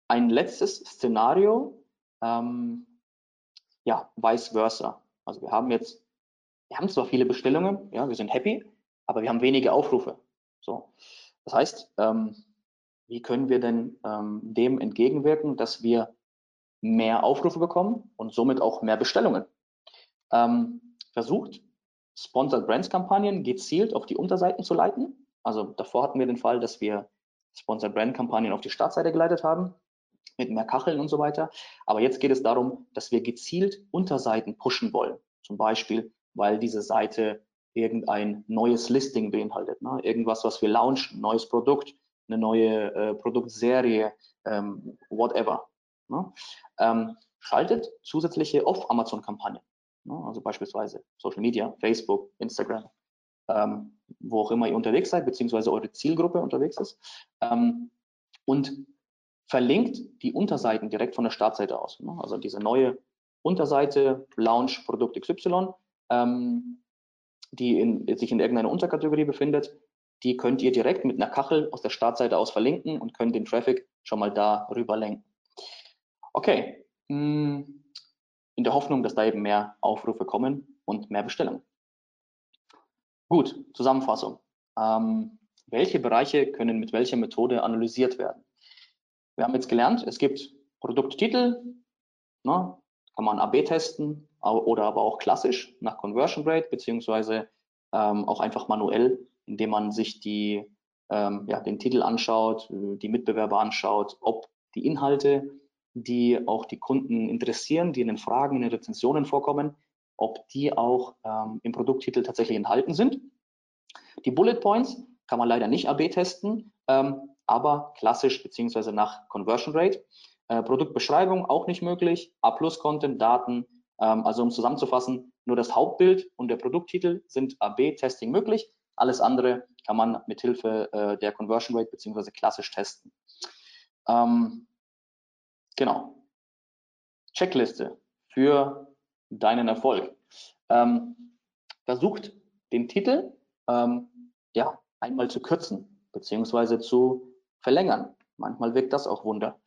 ein letztes Szenario, ähm, ja, vice versa. Also wir haben jetzt, wir haben zwar viele Bestellungen, ja, wir sind happy, aber wir haben wenige Aufrufe. So, das heißt, ähm, wie können wir denn ähm, dem entgegenwirken, dass wir mehr Aufrufe bekommen und somit auch mehr Bestellungen? Ähm, versucht, Sponsored Brands Kampagnen gezielt auf die Unterseiten zu leiten. Also davor hatten wir den Fall, dass wir Sponsored Brand Kampagnen auf die Startseite geleitet haben mit mehr Kacheln und so weiter. Aber jetzt geht es darum, dass wir gezielt Unterseiten pushen wollen. Zum Beispiel, weil diese Seite irgendein neues Listing beinhaltet. Ne? Irgendwas, was wir launchen, neues Produkt, eine neue äh, Produktserie, ähm, whatever. Ne? Ähm, schaltet zusätzliche Off-Amazon-Kampagnen. Ne? Also beispielsweise Social Media, Facebook, Instagram, ähm, wo auch immer ihr unterwegs seid, beziehungsweise eure Zielgruppe unterwegs ist. Ähm, und verlinkt die Unterseiten direkt von der Startseite aus. Ne? Also diese neue Unterseite, Launch Produkt XY, ähm, die in, sich in irgendeiner Unterkategorie befindet, die könnt ihr direkt mit einer Kachel aus der Startseite aus verlinken und könnt den Traffic schon mal da rüber lenken. Okay, hm, in der Hoffnung, dass da eben mehr Aufrufe kommen und mehr Bestellungen. Gut, Zusammenfassung. Ähm, welche Bereiche können mit welcher Methode analysiert werden? Wir haben jetzt gelernt, es gibt Produkttitel, ne, kann man AB testen oder aber auch klassisch nach Conversion Rate, beziehungsweise ähm, auch einfach manuell, indem man sich die, ähm, ja, den Titel anschaut, die Mitbewerber anschaut, ob die Inhalte, die auch die Kunden interessieren, die in den Fragen, in den Rezensionen vorkommen, ob die auch ähm, im Produkttitel tatsächlich enthalten sind. Die Bullet Points kann man leider nicht AB testen, ähm, aber klassisch beziehungsweise nach Conversion Rate. Äh, Produktbeschreibung auch nicht möglich, A-Plus-Content, Daten, ähm, also um zusammenzufassen, nur das Hauptbild und der Produkttitel sind AB-Testing möglich. Alles andere kann man mit Hilfe äh, der Conversion Rate beziehungsweise klassisch testen. Ähm, genau. Checkliste für deinen Erfolg. Ähm, versucht den Titel ähm, ja, einmal zu kürzen beziehungsweise zu verlängern. Manchmal wirkt das auch Wunder.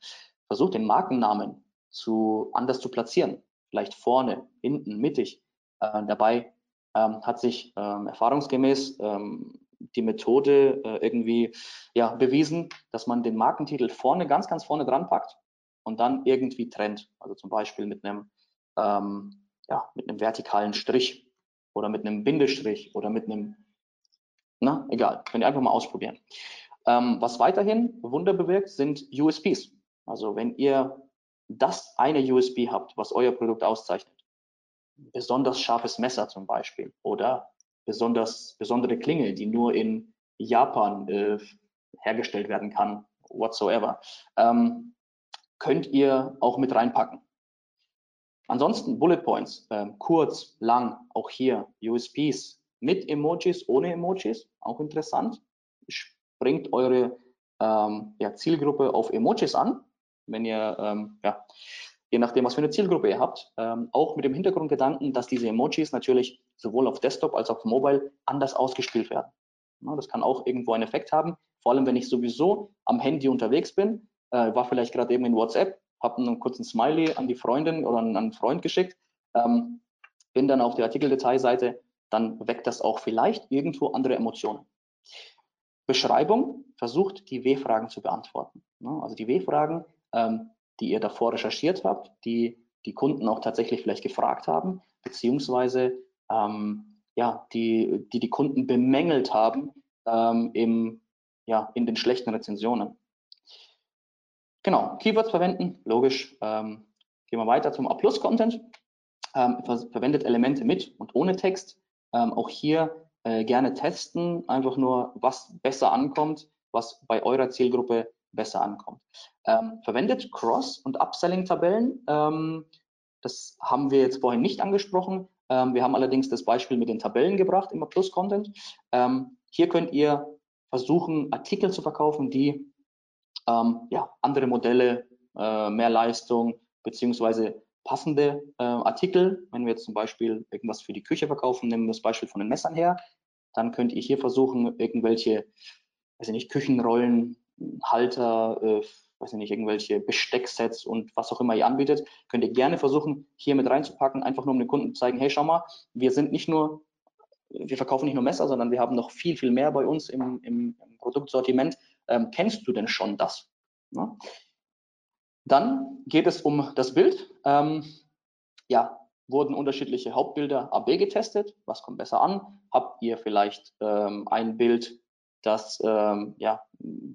Versucht den Markennamen zu anders zu platzieren. Vielleicht vorne, hinten, mittig. Äh, dabei ähm, hat sich ähm, erfahrungsgemäß ähm, die Methode äh, irgendwie ja, bewiesen, dass man den Markentitel vorne, ganz, ganz vorne dran packt und dann irgendwie trennt. Also zum Beispiel mit einem, ähm, ja, mit einem vertikalen Strich oder mit einem Bindestrich oder mit einem, na, egal, könnt ihr einfach mal ausprobieren. Ähm, was weiterhin Wunder bewirkt, sind USPs. Also wenn ihr das eine USB habt, was euer Produkt auszeichnet, besonders scharfes Messer zum Beispiel oder besonders besondere Klinge, die nur in Japan äh, hergestellt werden kann, whatsoever, ähm, könnt ihr auch mit reinpacken. Ansonsten Bullet Points, äh, kurz, lang, auch hier USPs mit Emojis, ohne Emojis, auch interessant. Springt eure ähm, ja, Zielgruppe auf Emojis an, wenn ihr ähm, ja, je nachdem, was für eine Zielgruppe ihr habt, ähm, auch mit dem Hintergrundgedanken, dass diese Emojis natürlich sowohl auf Desktop als auch auf Mobile anders ausgespielt werden. Ja, das kann auch irgendwo einen Effekt haben, vor allem wenn ich sowieso am Handy unterwegs bin, äh, war vielleicht gerade eben in WhatsApp, habe einen kurzen Smiley an die Freundin oder an einen Freund geschickt, ähm, bin dann auf der Artikeldetailseite, dann weckt das auch vielleicht irgendwo andere Emotionen. Beschreibung versucht, die W-Fragen zu beantworten. Ja, also die W-Fragen, ähm, die ihr davor recherchiert habt, die die Kunden auch tatsächlich vielleicht gefragt haben, beziehungsweise ähm, ja, die, die die Kunden bemängelt haben ähm, im, ja, in den schlechten Rezensionen. Genau, Keywords verwenden, logisch. Ähm, gehen wir weiter zum A-Plus-Content. Ähm, ver verwendet Elemente mit und ohne Text. Auch hier äh, gerne testen, einfach nur, was besser ankommt, was bei eurer Zielgruppe besser ankommt. Ähm, verwendet Cross- und Upselling-Tabellen. Ähm, das haben wir jetzt vorhin nicht angesprochen. Ähm, wir haben allerdings das Beispiel mit den Tabellen gebracht, immer Plus-Content. Ähm, hier könnt ihr versuchen, Artikel zu verkaufen, die ähm, ja, andere Modelle, äh, mehr Leistung beziehungsweise passende äh, Artikel, wenn wir jetzt zum Beispiel irgendwas für die Küche verkaufen, nehmen wir das Beispiel von den Messern her, dann könnt ihr hier versuchen, irgendwelche, weiß ich nicht, Küchenrollen, Halter, äh, weiß ich nicht, irgendwelche Bestecksets und was auch immer ihr anbietet, könnt ihr gerne versuchen, hier mit reinzupacken, einfach nur um den Kunden zu zeigen, hey, schau mal, wir sind nicht nur, wir verkaufen nicht nur Messer, sondern wir haben noch viel, viel mehr bei uns im, im, im Produktsortiment. Ähm, kennst du denn schon das? Ja. Dann geht es um das Bild. Ähm, ja, wurden unterschiedliche Hauptbilder AB getestet. Was kommt besser an? Habt ihr vielleicht ähm, ein Bild, das ähm, ja,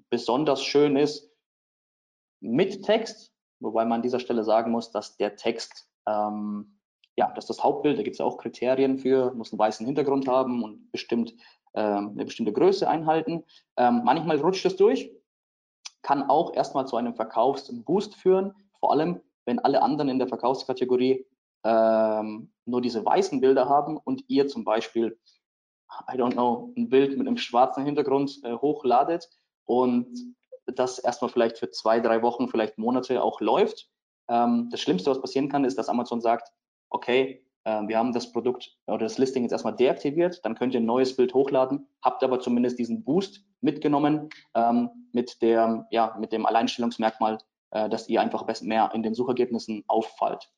besonders schön ist mit Text, wobei man an dieser Stelle sagen muss, dass der Text, ähm, ja, dass das Hauptbild, da gibt es ja auch Kriterien für, muss einen weißen Hintergrund haben und bestimmt ähm, eine bestimmte Größe einhalten. Ähm, manchmal rutscht es durch, kann auch erstmal zu einem Verkaufsboost führen, vor allem wenn alle anderen in der Verkaufskategorie ähm, nur diese weißen Bilder haben und ihr zum Beispiel I don't know, ein Bild mit einem schwarzen Hintergrund äh, hochladet und das erstmal vielleicht für zwei, drei Wochen, vielleicht Monate auch läuft. Ähm, das Schlimmste, was passieren kann, ist, dass Amazon sagt, okay, wir haben das Produkt oder das Listing jetzt erstmal deaktiviert, dann könnt ihr ein neues Bild hochladen, habt aber zumindest diesen Boost mitgenommen ähm, mit, der, ja, mit dem Alleinstellungsmerkmal, äh, dass ihr einfach mehr in den Suchergebnissen auffallt.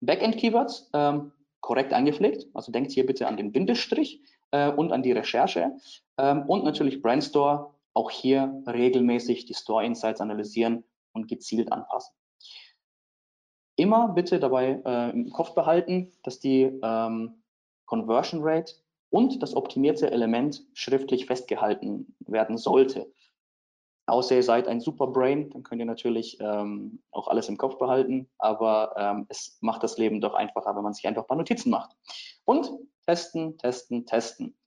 Backend-Keywords, ähm, korrekt eingepflegt. Also denkt hier bitte an den Bindestrich äh, und an die Recherche. Ähm, und natürlich Brandstore, auch hier regelmäßig die Store Insights analysieren und gezielt anpassen. Immer bitte dabei äh, im Kopf behalten, dass die ähm, Conversion Rate und das optimierte Element schriftlich festgehalten werden sollte. Außer ihr seid ein super Brain, dann könnt ihr natürlich ähm, auch alles im Kopf behalten, aber ähm, es macht das Leben doch einfacher, wenn man sich einfach ein paar Notizen macht. Und testen, testen, testen.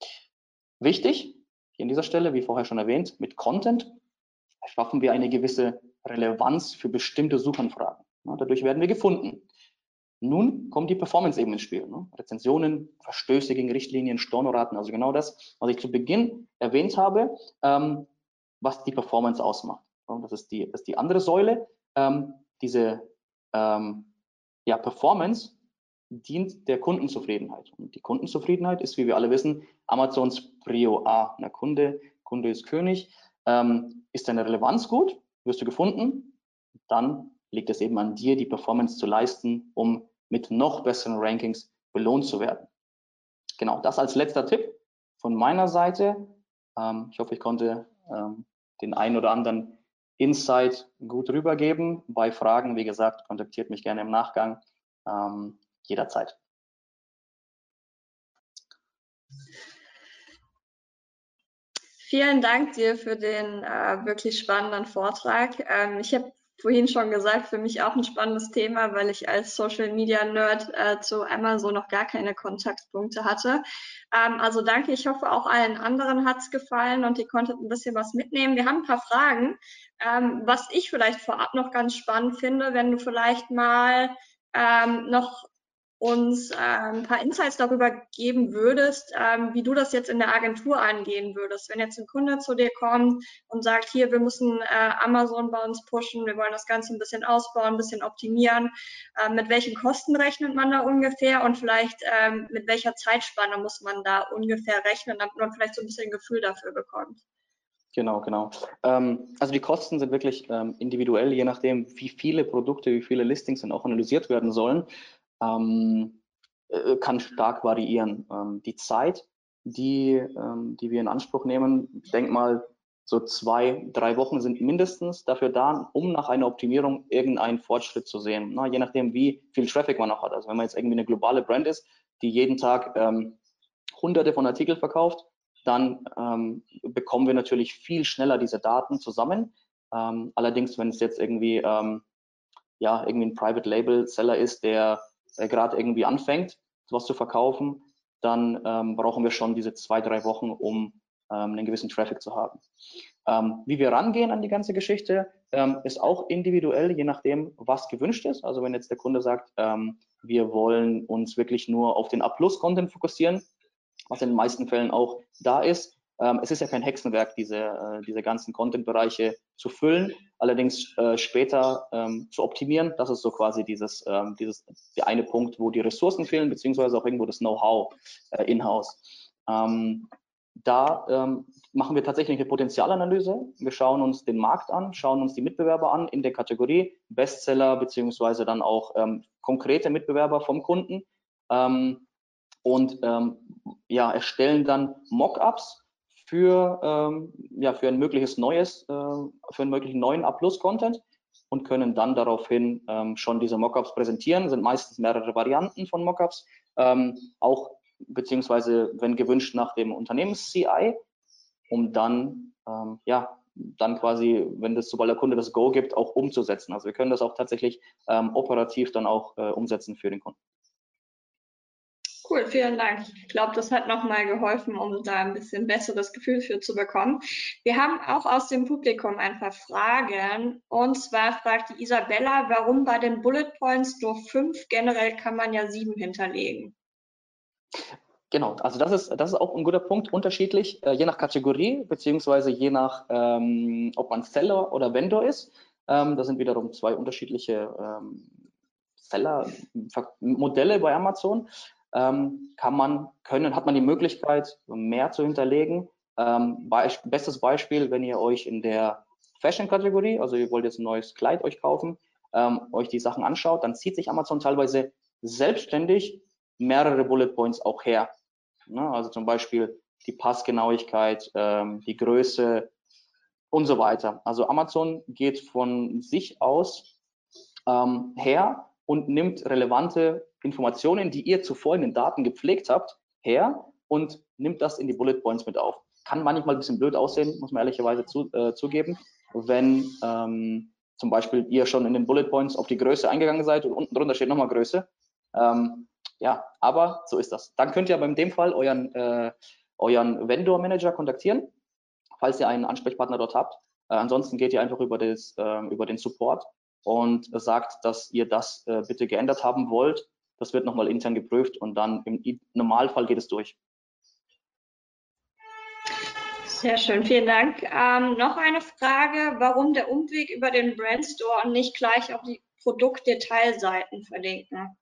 Wichtig, hier an dieser Stelle, wie vorher schon erwähnt, mit Content schaffen wir eine gewisse Relevanz für bestimmte Suchanfragen. Ja, dadurch werden wir gefunden. Nun kommt die Performance eben ins Spiel. Ne? Rezensionen, Verstöße gegen Richtlinien, Stornoraten, also genau das, was ich zu Beginn erwähnt habe. Ähm, was die Performance ausmacht. Und das ist die, das ist die andere Säule. Ähm, diese ähm, ja, Performance dient der Kundenzufriedenheit. Und die Kundenzufriedenheit ist, wie wir alle wissen, Amazons Prio A. Der Kunde, Kunde ist König. Ähm, ist deine Relevanz gut? Wirst du gefunden? Dann liegt es eben an dir, die Performance zu leisten, um mit noch besseren Rankings belohnt zu werden. Genau, das als letzter Tipp von meiner Seite. Ähm, ich hoffe, ich konnte ähm, den einen oder anderen Insight gut rübergeben. Bei Fragen, wie gesagt, kontaktiert mich gerne im Nachgang ähm, jederzeit. Vielen Dank dir für den äh, wirklich spannenden Vortrag. Ähm, ich habe vorhin schon gesagt, für mich auch ein spannendes Thema, weil ich als Social Media Nerd äh, zu Amazon noch gar keine Kontaktpunkte hatte. Ähm, also danke, ich hoffe auch allen anderen hat es gefallen und ihr konntet ein bisschen was mitnehmen. Wir haben ein paar Fragen. Ähm, was ich vielleicht vorab noch ganz spannend finde, wenn du vielleicht mal ähm, noch uns ein paar Insights darüber geben würdest, ähm, wie du das jetzt in der Agentur angehen würdest. Wenn jetzt ein Kunde zu dir kommt und sagt, hier, wir müssen äh, Amazon bei uns pushen, wir wollen das Ganze ein bisschen ausbauen, ein bisschen optimieren, äh, mit welchen Kosten rechnet man da ungefähr und vielleicht ähm, mit welcher Zeitspanne muss man da ungefähr rechnen, damit man vielleicht so ein bisschen ein Gefühl dafür bekommt? Genau, genau. Ähm, also die Kosten sind wirklich ähm, individuell, je nachdem, wie viele Produkte, wie viele Listings dann auch analysiert werden sollen ähm, äh, kann stark variieren. Ähm, die Zeit, die, ähm, die wir in Anspruch nehmen, denk mal, so zwei, drei Wochen sind mindestens dafür da, um nach einer Optimierung irgendeinen Fortschritt zu sehen. Na, je nachdem, wie viel Traffic man auch hat. Also wenn man jetzt irgendwie eine globale Brand ist, die jeden Tag ähm, hunderte von Artikeln verkauft, dann ähm, bekommen wir natürlich viel schneller diese Daten zusammen. Ähm, allerdings, wenn es jetzt irgendwie, ähm, ja, irgendwie ein Private Label Seller ist, der äh, gerade irgendwie anfängt, was zu verkaufen, dann ähm, brauchen wir schon diese zwei, drei Wochen, um ähm, einen gewissen Traffic zu haben. Ähm, wie wir rangehen an die ganze Geschichte, ähm, ist auch individuell, je nachdem, was gewünscht ist. Also wenn jetzt der Kunde sagt, ähm, wir wollen uns wirklich nur auf den A-Plus-Content fokussieren, was in den meisten Fällen auch da ist, ähm, es ist ja kein Hexenwerk, diese, äh, diese ganzen Content-Bereiche zu füllen, allerdings äh, später ähm, zu optimieren. Das ist so quasi dieses, ähm, dieses, der eine Punkt, wo die Ressourcen fehlen, beziehungsweise auch irgendwo das Know-how äh, in-house. Ähm, da ähm, machen wir tatsächlich eine Potenzialanalyse. Wir schauen uns den Markt an, schauen uns die Mitbewerber an in der Kategorie Bestseller, beziehungsweise dann auch ähm, konkrete Mitbewerber vom Kunden. Und ähm, ja, erstellen dann Mockups für, ähm, ja, für ein mögliches neues, äh, für einen möglichen neuen A-Plus-Content und können dann daraufhin ähm, schon diese Mockups präsentieren. Sind meistens mehrere Varianten von Mockups, ähm, auch beziehungsweise wenn gewünscht nach dem Unternehmens-CI, um dann ähm, ja dann quasi, wenn das sobald der Kunde das Go gibt, auch umzusetzen. Also wir können das auch tatsächlich ähm, operativ dann auch äh, umsetzen für den Kunden. Cool, vielen Dank. Ich glaube, das hat nochmal geholfen, um da ein bisschen besseres Gefühl für zu bekommen. Wir haben auch aus dem Publikum ein paar Fragen. Und zwar fragt die Isabella, warum bei den Bullet Points nur fünf, generell kann man ja sieben hinterlegen. Genau, also das ist, das ist auch ein guter Punkt, unterschiedlich, äh, je nach Kategorie, beziehungsweise je nach, ähm, ob man Seller oder Vendor ist. Ähm, das sind wiederum zwei unterschiedliche ähm, Seller-Modelle bei Amazon ähm, kann man, können, hat man die Möglichkeit, mehr zu hinterlegen. Ähm, Beisp bestes Beispiel, wenn ihr euch in der Fashion-Kategorie, also ihr wollt jetzt ein neues Kleid euch kaufen, ähm, euch die Sachen anschaut, dann zieht sich Amazon teilweise selbstständig mehrere Bullet Points auch her. Ne? Also zum Beispiel die Passgenauigkeit, ähm, die Größe und so weiter. Also Amazon geht von sich aus ähm, her und nimmt relevante Informationen, die ihr zuvor in den Daten gepflegt habt, her und nimmt das in die Bullet Points mit auf. Kann manchmal ein bisschen blöd aussehen, muss man ehrlicherweise zu, äh, zugeben, wenn ähm, zum Beispiel ihr schon in den Bullet Points auf die Größe eingegangen seid und unten drunter steht nochmal Größe. Ähm, ja, aber so ist das. Dann könnt ihr aber in dem Fall euren, äh, euren Vendor Manager kontaktieren, falls ihr einen Ansprechpartner dort habt. Äh, ansonsten geht ihr einfach über, das, äh, über den Support und sagt, dass ihr das äh, bitte geändert haben wollt das wird nochmal intern geprüft und dann im Normalfall geht es durch. Sehr schön, vielen Dank. Ähm, noch eine Frage, warum der Umweg über den Brandstore und nicht gleich auf die Produktdetailseiten verlinken.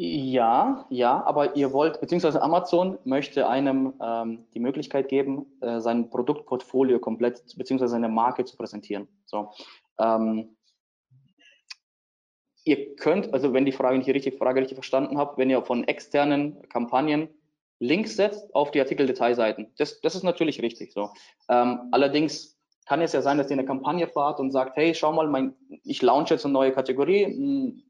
Ja, ja, aber ihr wollt, beziehungsweise Amazon möchte einem ähm, die Möglichkeit geben, äh, sein Produktportfolio komplett, beziehungsweise seine Marke zu präsentieren. So, ähm, ihr könnt, also wenn die Frage nicht die richtige Frage richtig verstanden habt, wenn ihr von externen Kampagnen Links setzt auf die Artikeldetailseiten, das, das ist natürlich richtig so. Ähm, allerdings kann es ja sein, dass ihr eine Kampagne fahrt und sagt, hey, schau mal, mein, ich launche jetzt eine neue Kategorie, hm,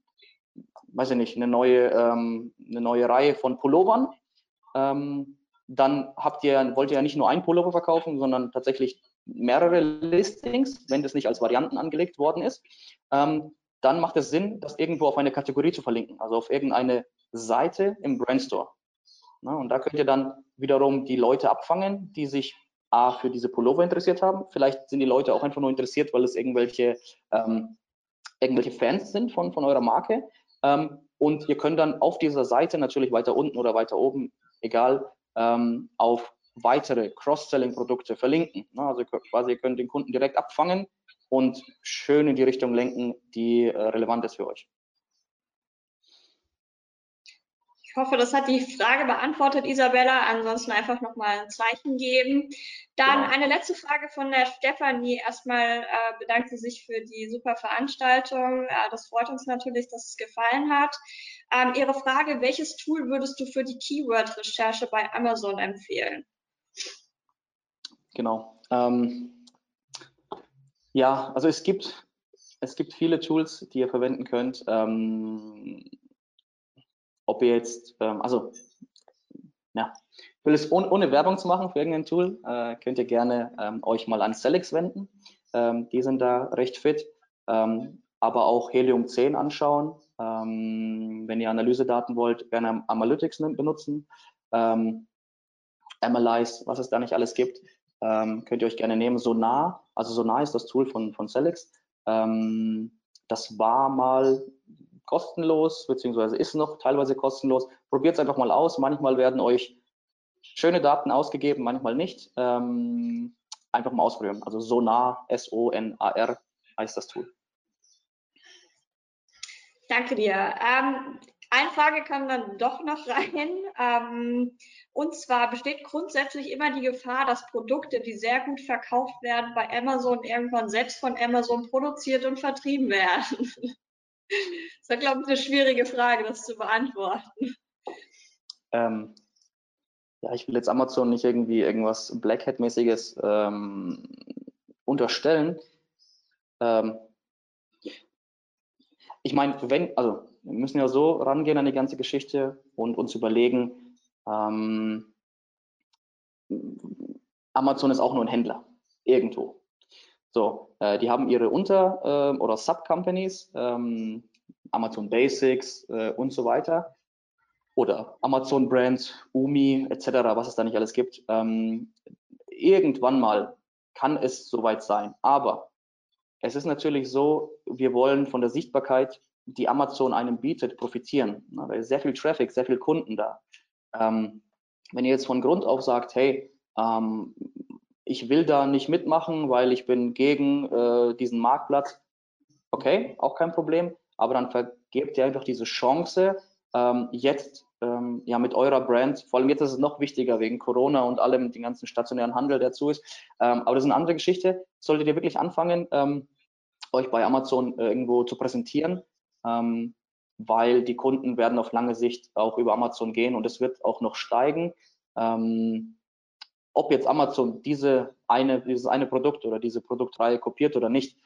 weiß ich nicht, eine neue, ähm, eine neue Reihe von Pullovern, ähm, dann habt ihr, wollt ihr ja nicht nur ein Pullover verkaufen, sondern tatsächlich mehrere Listings, wenn das nicht als Varianten angelegt worden ist, ähm, dann macht es Sinn, das irgendwo auf eine Kategorie zu verlinken, also auf irgendeine Seite im Brandstore. Na, und da könnt ihr dann wiederum die Leute abfangen, die sich A, für diese Pullover interessiert haben. Vielleicht sind die Leute auch einfach nur interessiert, weil es irgendwelche, ähm, irgendwelche Fans sind von, von eurer Marke. Ähm, und ihr könnt dann auf dieser Seite natürlich weiter unten oder weiter oben, egal, ähm, auf weitere Cross-Selling-Produkte verlinken. Also quasi ihr könnt den Kunden direkt abfangen und schön in die Richtung lenken, die äh, relevant ist für euch. Ich hoffe, das hat die Frage beantwortet, Isabella. Ansonsten einfach nochmal ein Zeichen geben. Dann genau. eine letzte Frage von der Stefanie. Erstmal äh, bedankt sie sich für die super Veranstaltung. Äh, das freut uns natürlich, dass es gefallen hat. Ähm, ihre Frage, welches Tool würdest du für die Keyword-Recherche bei Amazon empfehlen? Genau. Ähm, ja, also es gibt, es gibt viele Tools, die ihr verwenden könnt. Ähm, ob ihr jetzt, ähm, also ja, ich will es ohne, ohne, Werbung zu machen für irgendein Tool, äh, könnt ihr gerne ähm, euch mal an Celix wenden. Ähm, die sind da recht fit. Ähm, aber auch Helium 10 anschauen. Ähm, wenn ihr Analysedaten wollt, gerne Analytics benutzen. Analyze, was es da nicht alles gibt, könnt ihr euch gerne nehmen. Sonar, also Sonar ist das Tool von, von Celix. das war mal kostenlos, beziehungsweise ist noch teilweise kostenlos. Probiert es einfach mal aus. Manchmal werden euch schöne Daten ausgegeben, manchmal nicht. Ähm, einfach mal ausprobieren. Also Sonar, S-O-N-A-R heißt das Tool. Danke dir. Ähm, eine Frage kam dann doch noch rein. Ähm, und zwar besteht grundsätzlich immer die Gefahr, dass Produkte, die sehr gut verkauft werden, bei Amazon irgendwann selbst von Amazon produziert und vertrieben werden. Das ist, glaube ich, eine schwierige Frage, das zu beantworten. Ähm, ja, ich will jetzt Amazon nicht irgendwie irgendwas Black Hat-mäßiges ähm, unterstellen. Ähm, ich meine, wenn, also wir müssen ja so rangehen an die ganze Geschichte und uns überlegen, ähm, Amazon ist auch nur ein Händler, irgendwo. So, äh, die haben ihre Unter- äh, oder Sub-Companies, ähm, Amazon Basics äh, und so weiter. Oder Amazon Brand, Umi etc., was es da nicht alles gibt. Ähm, irgendwann mal kann es soweit sein. Aber es ist natürlich so, wir wollen von der Sichtbarkeit, die Amazon einem bietet, profitieren. Da ist sehr viel Traffic, sehr viel Kunden da. Ähm, wenn ihr jetzt von Grund auf sagt, hey, ähm, ich will da nicht mitmachen, weil ich bin gegen äh, diesen Marktplatz. Okay, auch kein Problem, aber dann vergebt ihr einfach diese Chance, ähm, jetzt ähm, ja mit eurer Brand, vor allem jetzt ist es noch wichtiger wegen Corona und allem, den ganzen stationären Handel, der zu ist. Ähm, aber das ist eine andere Geschichte. Solltet ihr wirklich anfangen, ähm, euch bei Amazon äh, irgendwo zu präsentieren, ähm, weil die Kunden werden auf lange Sicht auch über Amazon gehen und es wird auch noch steigen. Ähm, ob jetzt Amazon diese eine, dieses eine Produkt oder diese Produktreihe kopiert oder nicht.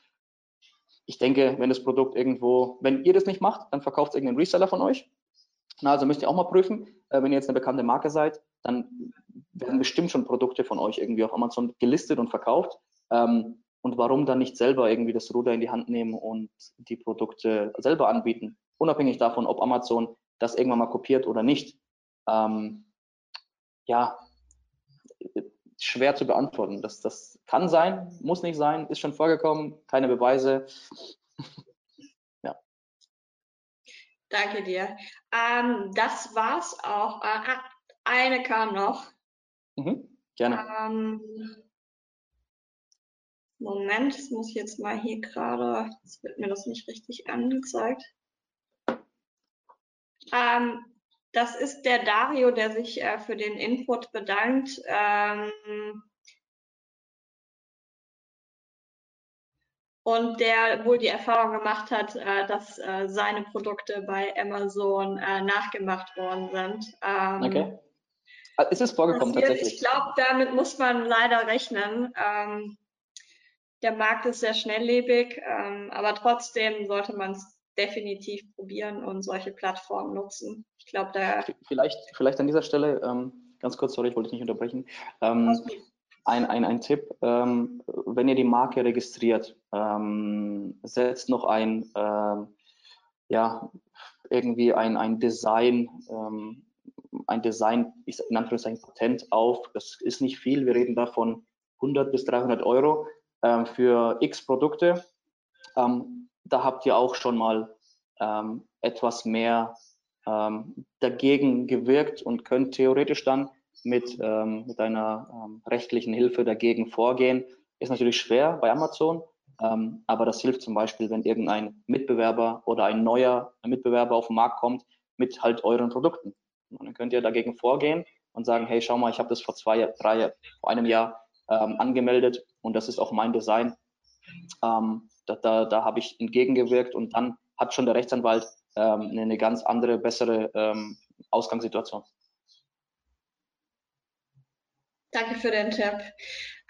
Ich denke, wenn das Produkt irgendwo, wenn ihr das nicht macht, dann verkauft es irgendein Reseller von euch. Na, also müsst ihr auch mal prüfen, äh, wenn ihr jetzt eine bekannte Marke seid, dann werden bestimmt schon Produkte von euch irgendwie auf Amazon gelistet und verkauft. Ähm, und warum dann nicht selber irgendwie das Ruder in die Hand nehmen und die Produkte selber anbieten, unabhängig davon, ob Amazon das irgendwann mal kopiert oder nicht. Ähm, ja, schwer zu beantworten. Das, das kann sein, muss nicht sein, ist schon vorgekommen, keine Beweise. <laughs> ja. Danke dir. Ähm, das war's auch. Äh, eine kam noch. Mhm, gerne. Ähm, Moment, das muss ich jetzt mal hier gerade, jetzt wird mir das nicht richtig angezeigt. Ähm, das ist der Dario, der sich äh, für den Input bedankt. Ähm, und der wohl die Erfahrung gemacht hat, äh, dass äh, seine Produkte bei Amazon äh, nachgemacht worden sind. Ähm, okay. Ah, ist es vorgekommen passiert. tatsächlich? Ich glaube, damit muss man leider rechnen. Ähm, der Markt ist sehr schnelllebig, ähm, aber trotzdem sollte man es definitiv probieren und solche Plattformen nutzen. Ich glaube, da. Vielleicht, vielleicht an dieser Stelle, ähm, ganz kurz, sorry, ich wollte dich nicht unterbrechen. Ähm, ein, ein, ein Tipp, ähm, wenn ihr die Marke registriert, ähm, setzt noch ein, ähm, ja, irgendwie ein, ein Design, ein Design, in Anführungszeichen Patent auf. Das ist nicht viel, wir reden davon 100 bis 300 Euro ähm, für x Produkte. Ähm, da habt ihr auch schon mal ähm, etwas mehr ähm, dagegen gewirkt und könnt theoretisch dann mit, ähm, mit einer ähm, rechtlichen Hilfe dagegen vorgehen. Ist natürlich schwer bei Amazon, aber das hilft zum Beispiel, wenn irgendein Mitbewerber oder ein neuer Mitbewerber auf den Markt kommt mit halt euren Produkten. Und dann könnt ihr dagegen vorgehen und sagen, hey, schau mal, ich habe das vor zwei, drei, vor einem Jahr ähm, angemeldet und das ist auch mein Design. Ähm, da da, da habe ich entgegengewirkt und dann hat schon der Rechtsanwalt ähm, eine ganz andere, bessere ähm, Ausgangssituation. Danke für den Tipp.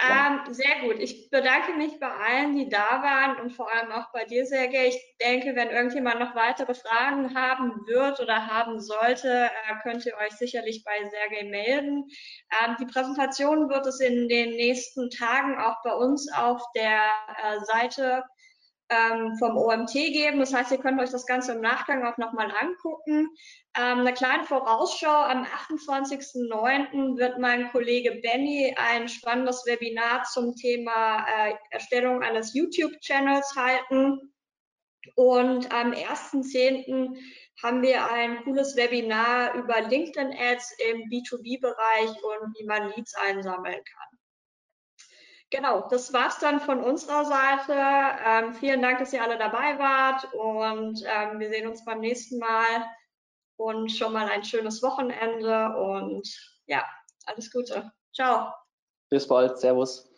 Ähm, sehr gut. Ich bedanke mich bei allen, die da waren und vor allem auch bei dir, Sergej. Ich denke, wenn irgendjemand noch weitere Fragen haben wird oder haben sollte, äh, könnt ihr euch sicherlich bei Sergej melden. Ähm, die Präsentation wird es in den nächsten Tagen auch bei uns auf der äh, Seite ähm, vom OMT geben. Das heißt, ihr könnt euch das Ganze im Nachgang auch nochmal angucken. Ähm, eine kleine Vorausschau. Am 28.09. wird mein Kollege Benny ein spannendes Webinar zum Thema äh, Erstellung eines YouTube-Channels halten. Und am 1.10. haben wir ein cooles Webinar über LinkedIn-Ads im B2B-Bereich und wie man Leads einsammeln kann. Genau, das war's dann von unserer Seite. Ähm, vielen Dank, dass ihr alle dabei wart und ähm, wir sehen uns beim nächsten Mal und schon mal ein schönes Wochenende und ja, alles Gute. Ciao. Bis bald. Servus.